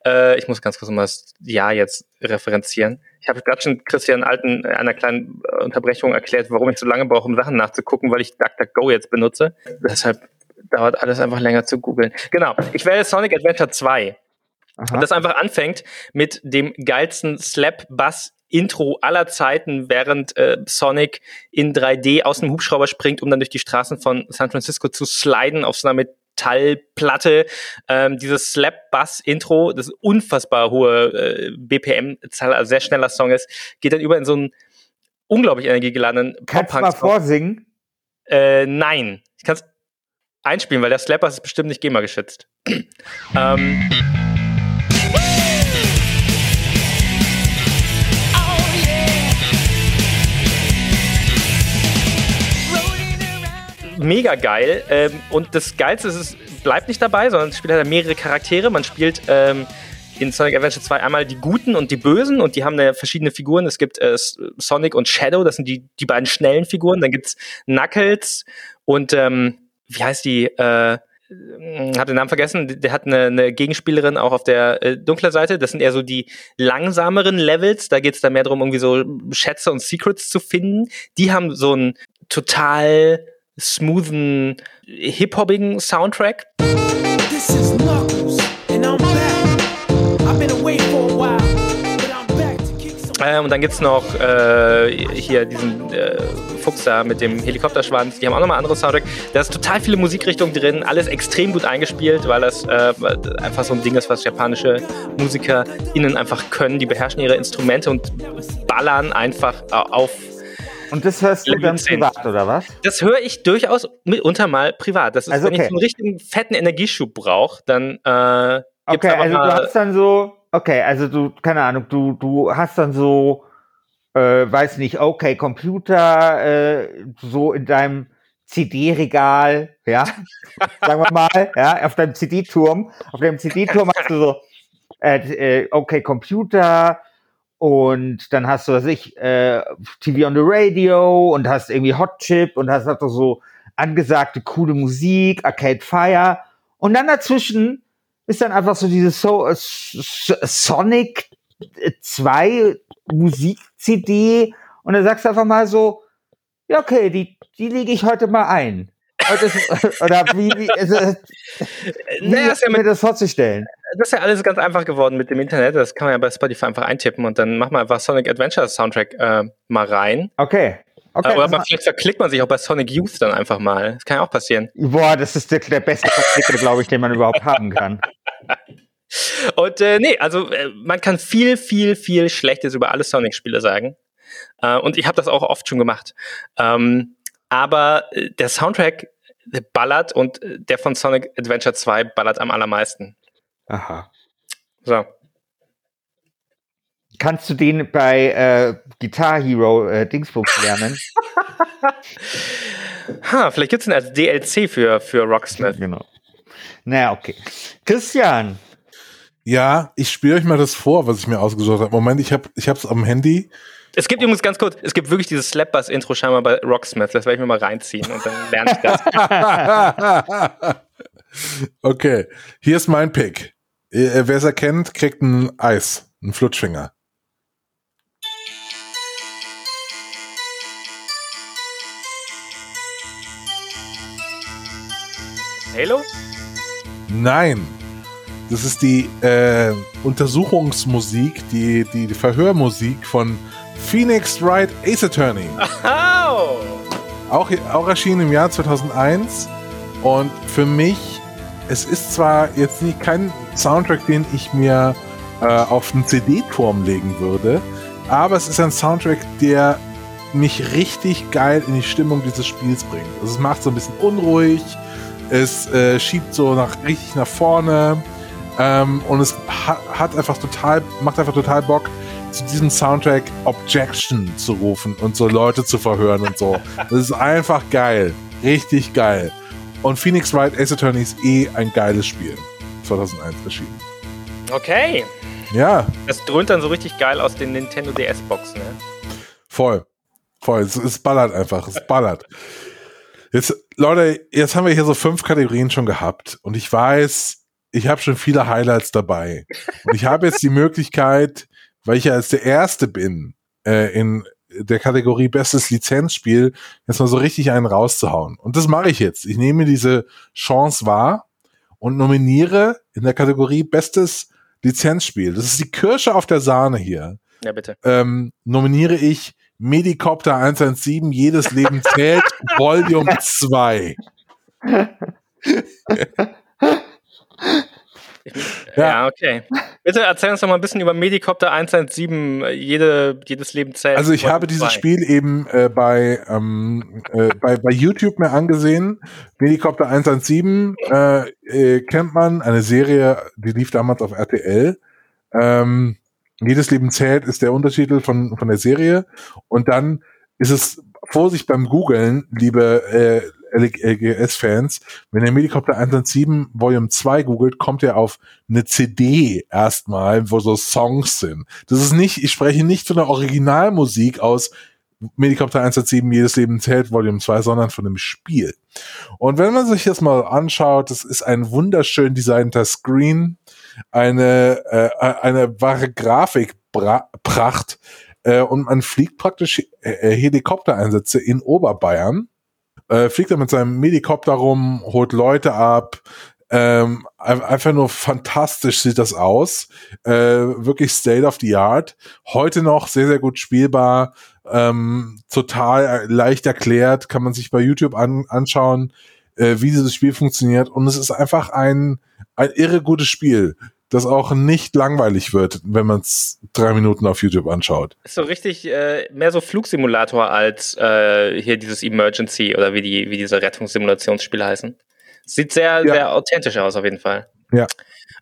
Äh, ich muss ganz kurz mal das Jahr jetzt referenzieren. Ich habe gerade schon Christian Alten einer kleinen Unterbrechung erklärt, warum ich so lange brauche, um Sachen nachzugucken, weil ich DuckDuckGo jetzt benutze. Deshalb dauert alles einfach länger zu googeln. Genau. Ich wähle Sonic Adventure 2. Aha. Und das einfach anfängt mit dem geilsten Slap-Bass Intro aller Zeiten, während äh, Sonic in 3D aus dem Hubschrauber springt, um dann durch die Straßen von San Francisco zu sliden auf so einer Metallplatte. Ähm, dieses Slap-Bass-Intro, das unfassbar hohe äh, BPM-Zahl, also sehr schneller Song ist, geht dann über in so einen unglaublich energiegeladenen
Kannst du mal vorsingen?
Äh, nein. Ich kann es einspielen, weil der Slap-Bass ist bestimmt nicht GEMA geschützt. ähm, mega geil. Ähm, und das Geilste ist, es bleibt nicht dabei, sondern es spielt halt mehrere Charaktere. Man spielt ähm, in Sonic Adventure 2 einmal die Guten und die Bösen und die haben da verschiedene Figuren. Es gibt äh, Sonic und Shadow, das sind die, die beiden schnellen Figuren. Dann gibt's Knuckles und ähm, wie heißt die? Äh, hab den Namen vergessen, der hat eine, eine Gegenspielerin auch auf der äh, dunklen Seite. Das sind eher so die langsameren Levels. Da geht's da mehr darum, irgendwie so Schätze und Secrets zu finden. Die haben so ein total smoothen, hip-hoppigen Soundtrack. This is Knuckles while. Äh, und dann gibt's noch äh, hier diesen äh, Fuchs da mit dem Helikopterschwanz. Die haben auch nochmal andere Soundtrack. Da ist total viele Musikrichtungen drin, alles extrem gut eingespielt, weil das äh, einfach so ein Ding ist, was japanische MusikerInnen einfach können. Die beherrschen ihre Instrumente und ballern einfach auf
und das hörst du dann privat, oder was?
Das höre ich durchaus mitunter mal privat. Das ist, also, okay. wenn ich so einen richtigen fetten Energieschub brauche, dann äh,
Okay, also du hast dann so, okay, also du, keine Ahnung, du, du hast dann so, äh, weiß nicht, okay, Computer, äh, so in deinem CD-Regal, ja, sagen wir mal, ja, auf deinem CD-Turm, auf deinem CD-Turm hast du so, äh, äh, okay, Computer, und dann hast du, was ich, äh, TV on the Radio und hast irgendwie Hot Chip und hast also so angesagte coole Musik, Arcade Fire. Und dann dazwischen ist dann einfach so diese so äh, Sonic 2 Musik-CD und dann sagst du einfach mal so, ja, okay, die, die lege ich heute mal ein. Oder wie, wie, also, wie naja, ist ja mir das vorzustellen?
Das ist ja alles ganz einfach geworden mit dem Internet. Das kann man ja bei Spotify einfach eintippen und dann macht man einfach Sonic Adventure Soundtrack äh, mal rein.
Okay. Okay,
Oder man, vielleicht verklickt man sich auch bei Sonic Youth dann einfach mal. Das kann ja auch passieren.
Boah, das ist der, der beste Verklicker, glaube ich, den man überhaupt haben kann.
Und äh, nee, also äh, man kann viel, viel, viel Schlechtes über alle Sonic-Spiele sagen. Äh, und ich habe das auch oft schon gemacht. Ähm, aber äh, der Soundtrack ballert und äh, der von Sonic Adventure 2 ballert am allermeisten.
Aha.
So.
kannst du den bei äh, Guitar Hero äh, Dingsbums lernen.
ha, vielleicht gibt es ihn als DLC für, für Rocksmith.
Genau. Naja, okay. Christian.
Ja, ich spiele euch mal das vor, was ich mir ausgesucht habe. Moment, ich habe ich hab's am Handy.
Es gibt übrigens ganz kurz, es gibt wirklich dieses Slapbass-Intro scheinbar bei Rocksmith. Das werde ich mir mal reinziehen und dann lerne ich das.
okay, hier ist mein Pick. Äh, wer es erkennt, kriegt ein Eis, ein Flutschfinger.
Halo?
Nein. Das ist die äh, Untersuchungsmusik, die, die, die Verhörmusik von Phoenix Wright Ace Attorney.
Oh.
Auch, auch erschienen im Jahr 2001. Und für mich, es ist zwar jetzt nicht kein Soundtrack, den ich mir äh, auf einen CD-Turm legen würde, aber es ist ein Soundtrack, der mich richtig geil in die Stimmung dieses Spiels bringt. Also es macht so ein bisschen unruhig, es äh, schiebt so nach, richtig nach vorne ähm, und es hat, hat einfach total, macht einfach total Bock, zu diesem Soundtrack Objection zu rufen und so Leute zu verhören und so. Das ist einfach geil. Richtig geil. Und Phoenix Wright Ace Attorney ist eh ein geiles Spiel. 2001 erschienen.
Okay.
Ja.
Das dröhnt dann so richtig geil aus den Nintendo DS-Boxen, ne?
Voll. Voll. Es, es ballert einfach. Es ballert. Jetzt, Leute, jetzt haben wir hier so fünf Kategorien schon gehabt und ich weiß, ich habe schon viele Highlights dabei. Und ich habe jetzt die Möglichkeit, weil ich ja als der Erste bin, äh, in der Kategorie Bestes Lizenzspiel, jetzt mal so richtig einen rauszuhauen. Und das mache ich jetzt. Ich nehme diese Chance wahr und nominiere in der Kategorie Bestes Lizenzspiel. Das ist die Kirsche auf der Sahne hier.
Ja, bitte.
Ähm, nominiere ich Medicopter 117, jedes Leben zählt, Volume 2.
ja. ja. okay. Bitte erzähl uns doch mal ein bisschen über Medicopter 117, jede, jedes Leben zählt.
Also ich habe dieses Spiel eben äh, bei, ähm, äh, bei, bei YouTube mir angesehen. Medicopter 117 äh, äh, kennt man, eine Serie, die lief damals auf RTL. Ähm, jedes Leben zählt ist der Untertitel von, von der Serie. Und dann ist es Vorsicht beim Googlen, liebe äh, LGS-Fans, wenn ihr Medicopter 117 Volume 2 googelt, kommt ihr auf eine CD erstmal, wo so Songs sind. Das ist nicht, ich spreche nicht von der Originalmusik aus Medicopter 117 Jedes Leben zählt Volume 2, sondern von dem Spiel. Und wenn man sich das mal anschaut, das ist ein wunderschön designter Screen, eine, äh, eine wahre Grafikpracht äh, und man fliegt praktisch äh, Helikoptereinsätze in Oberbayern äh, fliegt er mit seinem Medikopter rum, holt Leute ab. Ähm, einfach nur fantastisch sieht das aus. Äh, wirklich State of the Art. Heute noch sehr, sehr gut spielbar. Ähm, total leicht erklärt. Kann man sich bei YouTube an, anschauen, äh, wie dieses Spiel funktioniert. Und es ist einfach ein, ein irre gutes Spiel das auch nicht langweilig wird, wenn man es drei Minuten auf YouTube anschaut.
Ist so richtig äh, mehr so Flugsimulator als äh, hier dieses Emergency oder wie die wie diese Rettungssimulationsspiele heißen. Sieht sehr ja. sehr authentisch aus auf jeden Fall.
Ja.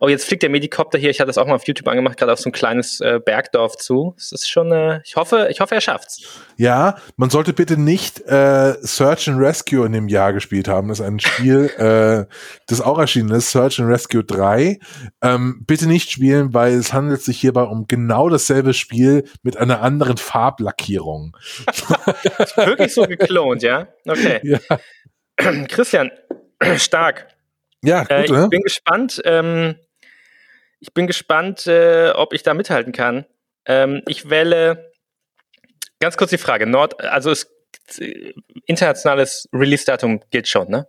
Oh, jetzt fliegt der Medikopter hier. Ich hatte das auch mal auf YouTube angemacht, gerade auf so ein kleines äh, Bergdorf zu. Es ist schon, äh, ich hoffe, ich hoffe, er schafft's.
Ja, man sollte bitte nicht äh, Search and Rescue in dem Jahr gespielt haben. Das ist ein Spiel, äh, das auch erschienen ist, Search and Rescue 3. Ähm, bitte nicht spielen, weil es handelt sich hierbei um genau dasselbe Spiel mit einer anderen Farblackierung.
wirklich so geklont, ja? Okay. Ja. Christian, stark.
Ja,
gut, äh, ich bin gespannt. Ähm, ich bin gespannt, äh, ob ich da mithalten kann. Ähm, ich wähle ganz kurz die Frage. Nord, also es, internationales Release-Datum gilt schon, ne?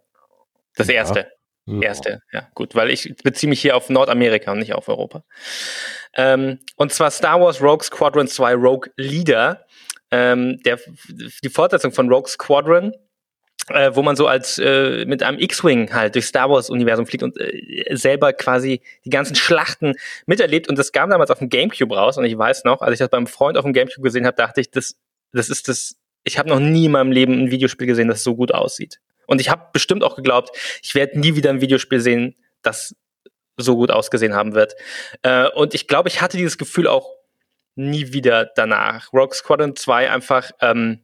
Das erste. Ja. Erste, ja, gut, weil ich beziehe mich hier auf Nordamerika und nicht auf Europa. Ähm, und zwar Star Wars Rogue Squadron 2 Rogue Leader. Ähm, der, die Fortsetzung von Rogue Squadron äh, wo man so als äh, mit einem X-Wing halt durch Star Wars Universum fliegt und äh, selber quasi die ganzen Schlachten miterlebt und das kam damals auf dem GameCube raus und ich weiß noch, als ich das beim Freund auf dem GameCube gesehen habe, dachte ich, das das ist das ich habe noch nie in meinem Leben ein Videospiel gesehen, das so gut aussieht. Und ich habe bestimmt auch geglaubt, ich werde nie wieder ein Videospiel sehen, das so gut ausgesehen haben wird. Äh, und ich glaube, ich hatte dieses Gefühl auch nie wieder danach. Rogue Squadron 2 einfach ähm,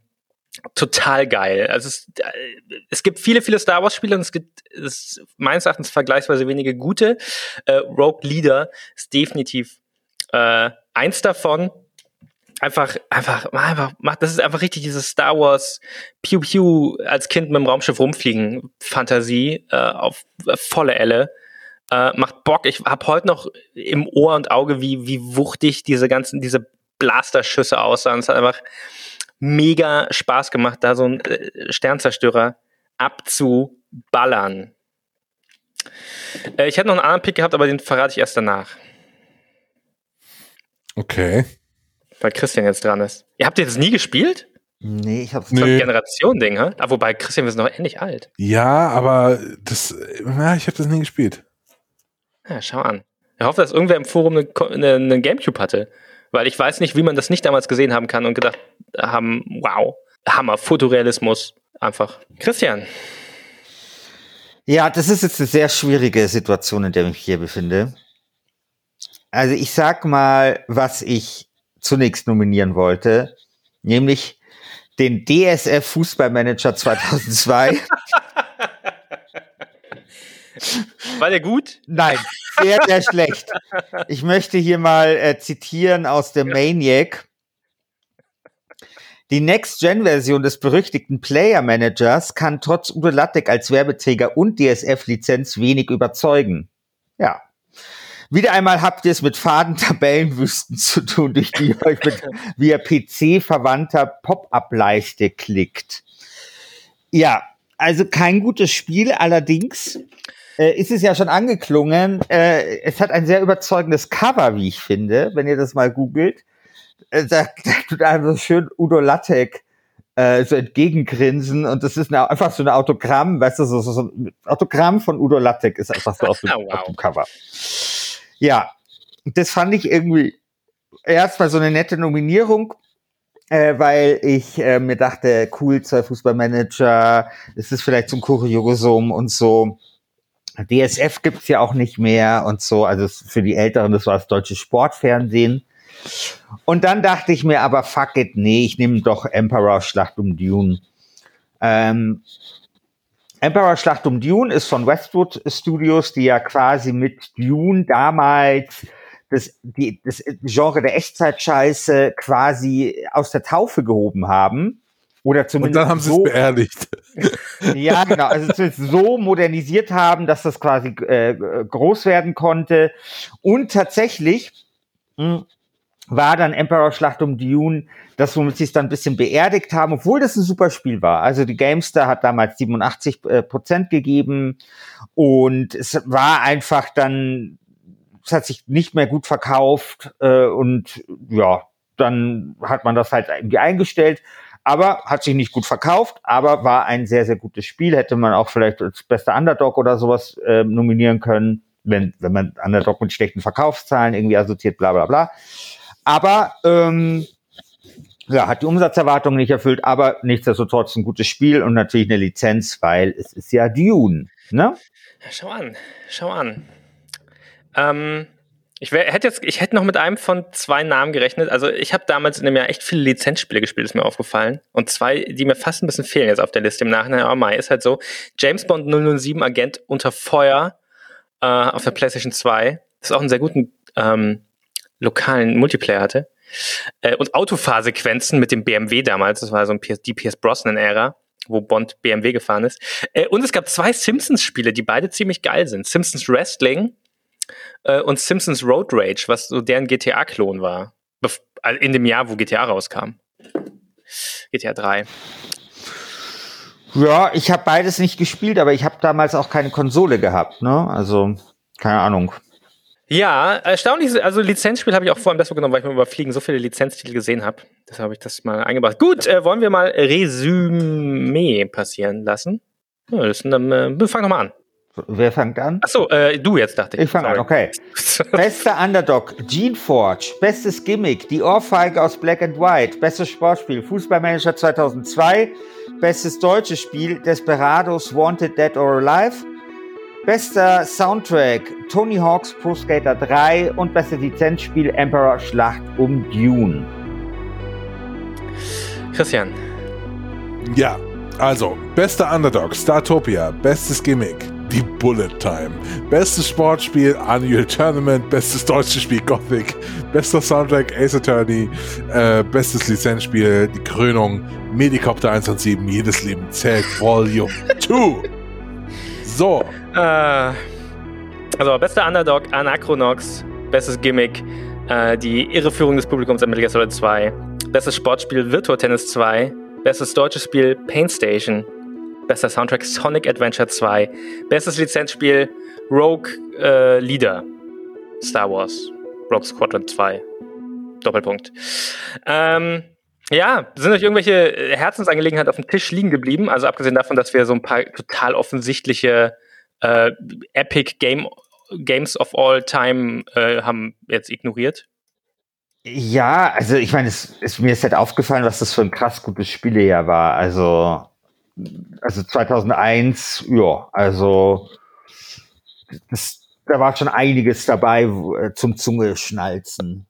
total geil. Also es, äh, es gibt viele, viele Star Wars Spiele und es gibt es meines Erachtens vergleichsweise wenige gute. Äh, Rogue Leader ist definitiv äh, eins davon. Einfach, einfach, einfach, macht, das ist einfach richtig dieses Star Wars Pew Pew als Kind mit dem Raumschiff rumfliegen Fantasie äh, auf äh, volle Elle. Äh, macht Bock. Ich habe heute noch im Ohr und Auge, wie, wie wuchtig diese ganzen, diese Blasterschüsse aussahen. Es hat einfach mega Spaß gemacht, da so ein äh, Sternzerstörer abzuballern. Äh, ich hätte noch einen anderen Pick gehabt, aber den verrate ich erst danach.
Okay.
Weil Christian jetzt dran ist. Ihr habt ihr das nie gespielt?
Nee, ich hab's
Das ist
Nee.
ein Generation-Ding, hä? Ah, wobei, Christian, wir sind noch ähnlich alt.
Ja, aber das, ja, ich habe das nie gespielt.
Ja, schau an. Ich hoffe, dass irgendwer im Forum eine, Ko- eine, eine Gamecube hatte. Weil ich weiß nicht, wie man das nicht damals gesehen haben kann und gedacht haben, wow, Hammer, Fotorealismus, einfach. Christian,
Ja, das ist jetzt eine sehr schwierige Situation, in der ich mich hier befinde. Also ich sag mal, was ich zunächst nominieren wollte, nämlich den DSF Fußballmanager 2002.
war der gut?
Nein, sehr, sehr schlecht. Ich möchte hier mal äh, zitieren aus dem Maniac. Die Next-Gen-Version des berüchtigten Player Managers kann trotz Udo Lattek als Werbeträger und DSF-Lizenz wenig überzeugen. Ja. Wieder einmal habt ihr es mit faden Tabellenwüsten zu tun, durch die ihr euch mit via PC verwandter Pop-up-Leiste klickt. Ja, also kein gutes Spiel, allerdings äh, ist es ja schon angeklungen. Äh, es hat ein sehr überzeugendes Cover, wie ich finde, wenn ihr das mal googelt. Äh, da, da tut einem so schön Udo Lattek äh, so entgegengrinsen und das ist eine, einfach so ein Autogramm, weißt du, so, so, so ein Autogramm von Udo Lattek ist einfach so auf dem,
Wow.
auf dem Cover. Ja, das fand ich irgendwie erstmal so eine nette Nominierung, äh, weil ich äh, mir dachte, cool, zwei Fußballmanager, es ist vielleicht so ein Kuriosum und so. DSF gibt's ja auch nicht mehr und so, also für die Älteren, das war das deutsche Sportfernsehen. Und dann dachte ich mir aber, fuck it, nee, ich nehme doch Emperor Schlacht um Dune. Ähm, Emperor Schlacht um Dune ist von Westwood Studios, die ja quasi mit Dune damals das, die, das Genre der Echtzeitscheiße quasi aus der Taufe gehoben haben. Oder
Und
zumindest
dann haben sie
so,
es beerdigt.
ja, genau. Also so modernisiert haben, dass das quasi äh, groß werden konnte. Und tatsächlich mh, war dann Emperor Schlacht um Dune das, womit sie es dann ein bisschen beerdigt haben, obwohl das ein super Spiel war. Also die Gamestar hat damals 87 äh, Prozent gegeben und es war einfach dann, es hat sich nicht mehr gut verkauft äh, und ja, dann hat man das halt irgendwie eingestellt aber hat sich nicht gut verkauft, aber war ein sehr, sehr gutes Spiel. Hätte man auch vielleicht als bester Underdog oder sowas äh, nominieren können, wenn, wenn man Underdog mit schlechten Verkaufszahlen irgendwie assoziiert, bla bla bla. Aber ähm, ja, hat die Umsatzerwartungen nicht erfüllt, aber nichtsdestotrotz ein gutes Spiel und natürlich eine Lizenz, weil es ist ja Dune. Ne?
Schau an, schau an. Ähm, ich wär, hätte jetzt, ich hätte noch mit einem von zwei Namen gerechnet. Also ich habe damals in dem Jahr echt viele Lizenzspiele gespielt, ist mir aufgefallen. Und zwei, die mir fast ein bisschen fehlen jetzt auf der Liste im Nachhinein. Aber Mai ist halt so. James Bond 007 Agent unter Feuer äh, auf der PlayStation 2. Das auch einen sehr guten ähm, lokalen Multiplayer hatte. Äh, und Autofahrsequenzen mit dem BMW damals. Das war so ein PS, die PS Brosnan-Ära wo Bond BMW gefahren ist. Äh, und es gab zwei Simpsons-Spiele, die beide ziemlich geil sind. Simpsons Wrestling äh, und Simpsons Road Rage, was so deren GTA-Klon war. Bef in dem Jahr, wo GTA rauskam. GTA 3.
Ja, ich habe beides nicht gespielt, aber ich habe damals auch keine Konsole gehabt. Ne? Also keine Ahnung.
Ja, erstaunlich. Also Lizenzspiel habe ich auch vor allem deshalb genommen, weil ich beim Überfliegen so viele Lizenztitel gesehen habe. Deshalb habe ich das mal eingebracht. Gut, äh, wollen wir mal Resümee passieren lassen? Ja, das, dann, äh, wir fangen nochmal an.
Wer fängt an?
Achso, äh, du jetzt, dachte ich.
Ich fange an, okay. Bester Underdog, Gene Forge. Bestes Gimmick, die Ohrfeige aus Black and White. Bestes Sportspiel, Fußballmanager 2002. Bestes deutsches Spiel, Desperados, Wanted, Dead or Alive. Bester Soundtrack Tony Hawk's Pro Skater 3 und bestes Lizenzspiel Emperor Schlacht um Dune.
Christian.
Ja, also, bester Underdog, Startopia, bestes Gimmick, die Bullet Time, bestes Sportspiel, Annual Tournament, bestes deutsches Spiel, Gothic, bester Soundtrack, Ace Attorney, äh, bestes Lizenzspiel, die Krönung, Medicopter 1 und 7, jedes Leben zählt, Volume 2. So.
Äh, also, bester Underdog, Anachronox, bestes Gimmick, äh, die Irreführung des Publikums an Metal Gear Solid 2, bestes Sportspiel, Virtua Tennis 2, bestes deutsches Spiel, Paint Station, bester Soundtrack, Sonic Adventure 2, bestes Lizenzspiel, Rogue äh, Leader, Star Wars, Rogue Squadron 2, Doppelpunkt. Ähm, ja, sind euch irgendwelche Herzensangelegenheiten auf dem Tisch liegen geblieben? Also abgesehen davon, dass wir so ein paar total offensichtliche äh, Epic Game, Games of All Time äh, haben jetzt ignoriert.
Ja, also ich meine, mir ist halt aufgefallen, was das für ein krass gutes Spielejahr war. Also, also 2001, ja, also das, da war schon einiges dabei äh, zum Zungeschnalzen.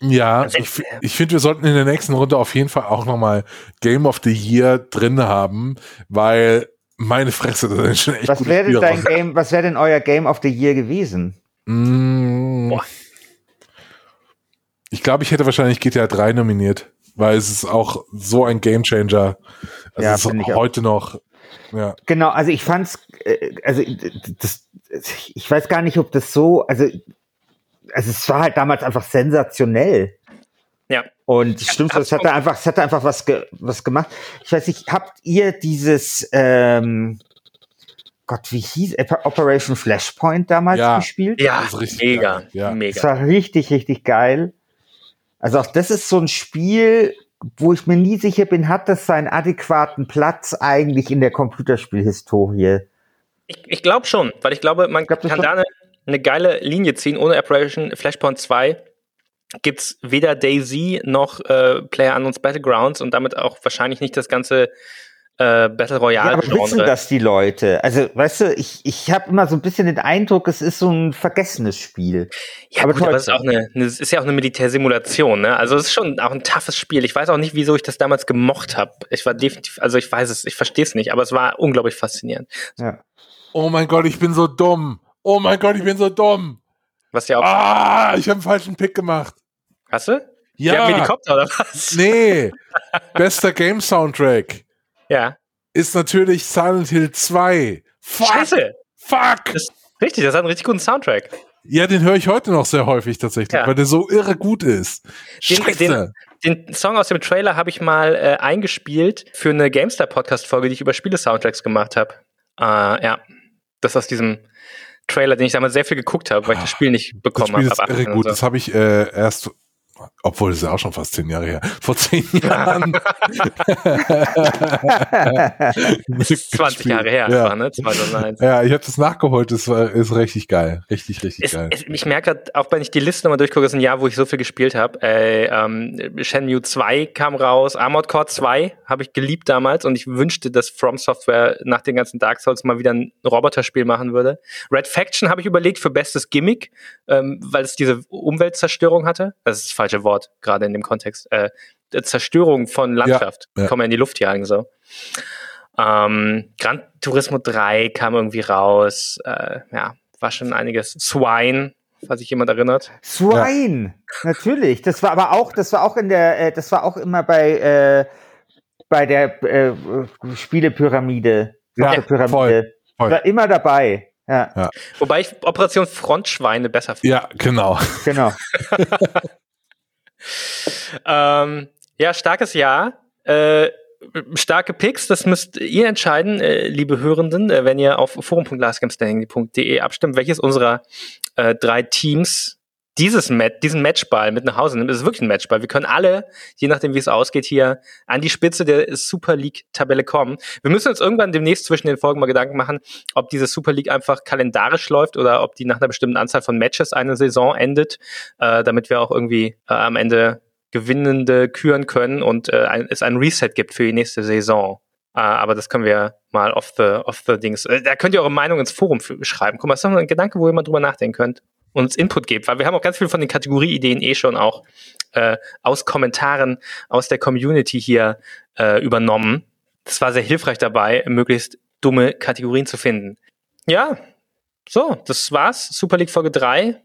Ja, also ich, ich finde, wir sollten in der nächsten Runde auf jeden Fall auch nochmal Game of the Year drin haben, weil meine Fresse, das ist schon echt
Was wäre denn dein Game, was wäre denn euer Game of the Year gewesen?
Mm, ich glaube, ich hätte wahrscheinlich GTA 3 nominiert, weil es ist auch so ein Gamechanger. Also ja, es ist heute noch. Ja.
Genau, also ich fand's, äh, also das, ich weiß gar nicht, ob das so, also also es war halt damals einfach sensationell.
Ja.
Und ja, stimmt, es hatte einfach, es hatte einfach was, ge, was gemacht. Ich weiß nicht, habt ihr dieses, ähm, Gott, wie hieß Operation Flashpoint damals
ja.
gespielt?
Ja, das ist richtig mega,
ja. mega. Das war richtig, richtig geil. Also auch das ist so ein Spiel, wo ich mir nie sicher bin, hat das seinen adäquaten Platz eigentlich in der Computerspielhistorie?
Ich, ich glaube schon, weil ich glaube, man glaub, kann da eine, eine geile Linie ziehen. Ohne Operation Flashpoint 2 gibt es weder Daisy noch äh, Player Unknowns Battlegrounds und damit auch wahrscheinlich nicht das ganze äh, Battle Royale. Ja,
aber wissen das die Leute? Also, weißt du, ich, ich habe immer so ein bisschen den Eindruck, es ist so ein vergessenes Spiel.
Ja, aber, gut, aber es ist, auch eine, eine, ist ja auch eine Militärsimulation, ne? Also es ist schon auch ein toughes Spiel. Ich weiß auch nicht, wieso ich das damals gemocht habe. Ich war definitiv, also ich weiß es, ich verstehe es nicht, aber es war unglaublich faszinierend.
Ja. Oh mein Gott, ich bin so dumm. Oh mein Gott, ich bin so dumm.
Was ja auch.
Ah, ich habe einen falschen Pick gemacht.
Hast du?
Ja.
Der Helikopter oder was?
Nee. Bester Game Soundtrack.
Ja.
Ist natürlich Silent Hill 2.
Fuck. Scheiße.
Fuck.
Das, richtig, das hat einen richtig guten Soundtrack.
Ja, den höre ich heute noch sehr häufig tatsächlich, ja. weil der so irre gut ist.
Den, Scheiße. Den, den Song aus dem Trailer habe ich mal äh, eingespielt für eine GameStar-Podcast-Folge, die ich über Spiele-Soundtracks gemacht habe. Äh, ja, das aus diesem Trailer, den ich damals sehr viel geguckt habe, weil ich das Spiel nicht bekommen habe.
Das Spiel ist irre gut. So. Das habe ich äh, erst obwohl, das ist ja auch schon fast zehn Jahre her. Vor zehn Jahren.
20 Jahre her,
ja. War, ne? 2001. Ja, ich habe das nachgeholt. Das war, ist richtig geil. Richtig, richtig
es,
geil.
Es, ich merke auch, wenn ich die Liste nochmal durchgucke, ist ein Jahr, wo ich so viel gespielt habe. Äh, ähm, Shenmue 2 kam raus, Armored Core 2 habe ich geliebt damals und ich wünschte, dass From Software nach den ganzen Dark Souls mal wieder ein Roboterspiel machen würde. Red Faction habe ich überlegt für bestes Gimmick, ähm, weil es diese Umweltzerstörung hatte. Das ist falsche Wort, gerade in dem Kontext. Äh, Zerstörung von Landschaft. Ja, ja. Kommen ja in die Luft jagen so. Ähm, Gran Turismo 3 kam irgendwie raus. Äh, ja, war schon einiges. Swine, falls sich jemand erinnert.
Swine, ja. natürlich. Das war aber auch, das war auch in der, äh, das war auch immer bei, äh, bei der äh, Spielepyramide.
Ja, Pyramide. Voll,
voll. War immer dabei. Ja.
ja. Wobei ich Operation Frontschweine besser
finde. Ja, genau.
Genau.
ähm, ja, starkes Jahr. Äh, starke Picks, das müsst ihr entscheiden, äh, liebe Hörenden, äh, wenn ihr auf forum.lastgamestanding.de abstimmt, welches unserer äh, drei Teams dieses Match, diesen Matchball mit nach Hause nimmt. Ist wirklich ein Matchball. Wir können alle, je nachdem wie es ausgeht, hier an die Spitze der Super League-Tabelle kommen. Wir müssen uns irgendwann demnächst zwischen den Folgen mal Gedanken machen, ob diese Super League einfach kalendarisch läuft oder ob die nach einer bestimmten Anzahl von Matches eine Saison endet, äh, damit wir auch irgendwie äh, am Ende Gewinnende küren können und äh, ein, es ein Reset gibt für die nächste Saison. Äh, aber das können wir mal off the, off the Dings. Äh, da könnt ihr eure Meinung ins Forum schreiben. Guck mal, das ist doch ein Gedanke, wo ihr mal drüber nachdenken könnt uns Input gebt, weil wir haben auch ganz viel von den Kategorieideen eh schon auch äh, aus Kommentaren aus der Community hier äh, übernommen. Das war sehr hilfreich dabei, möglichst dumme Kategorien zu finden. Ja, so, das war's. Super League Folge 3.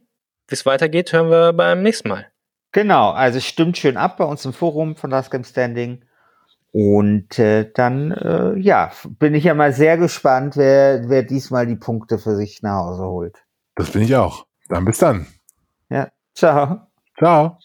Wie es weitergeht, hören wir beim nächsten Mal.
Genau, also stimmt schön ab bei uns im Forum von Last Game Standing. Und äh, dann, äh, ja, bin ich ja mal sehr gespannt, wer, wer diesmal die Punkte für sich nach Hause holt.
Das bin ich auch. Dann bis dann.
Ja, ciao.
Ciao.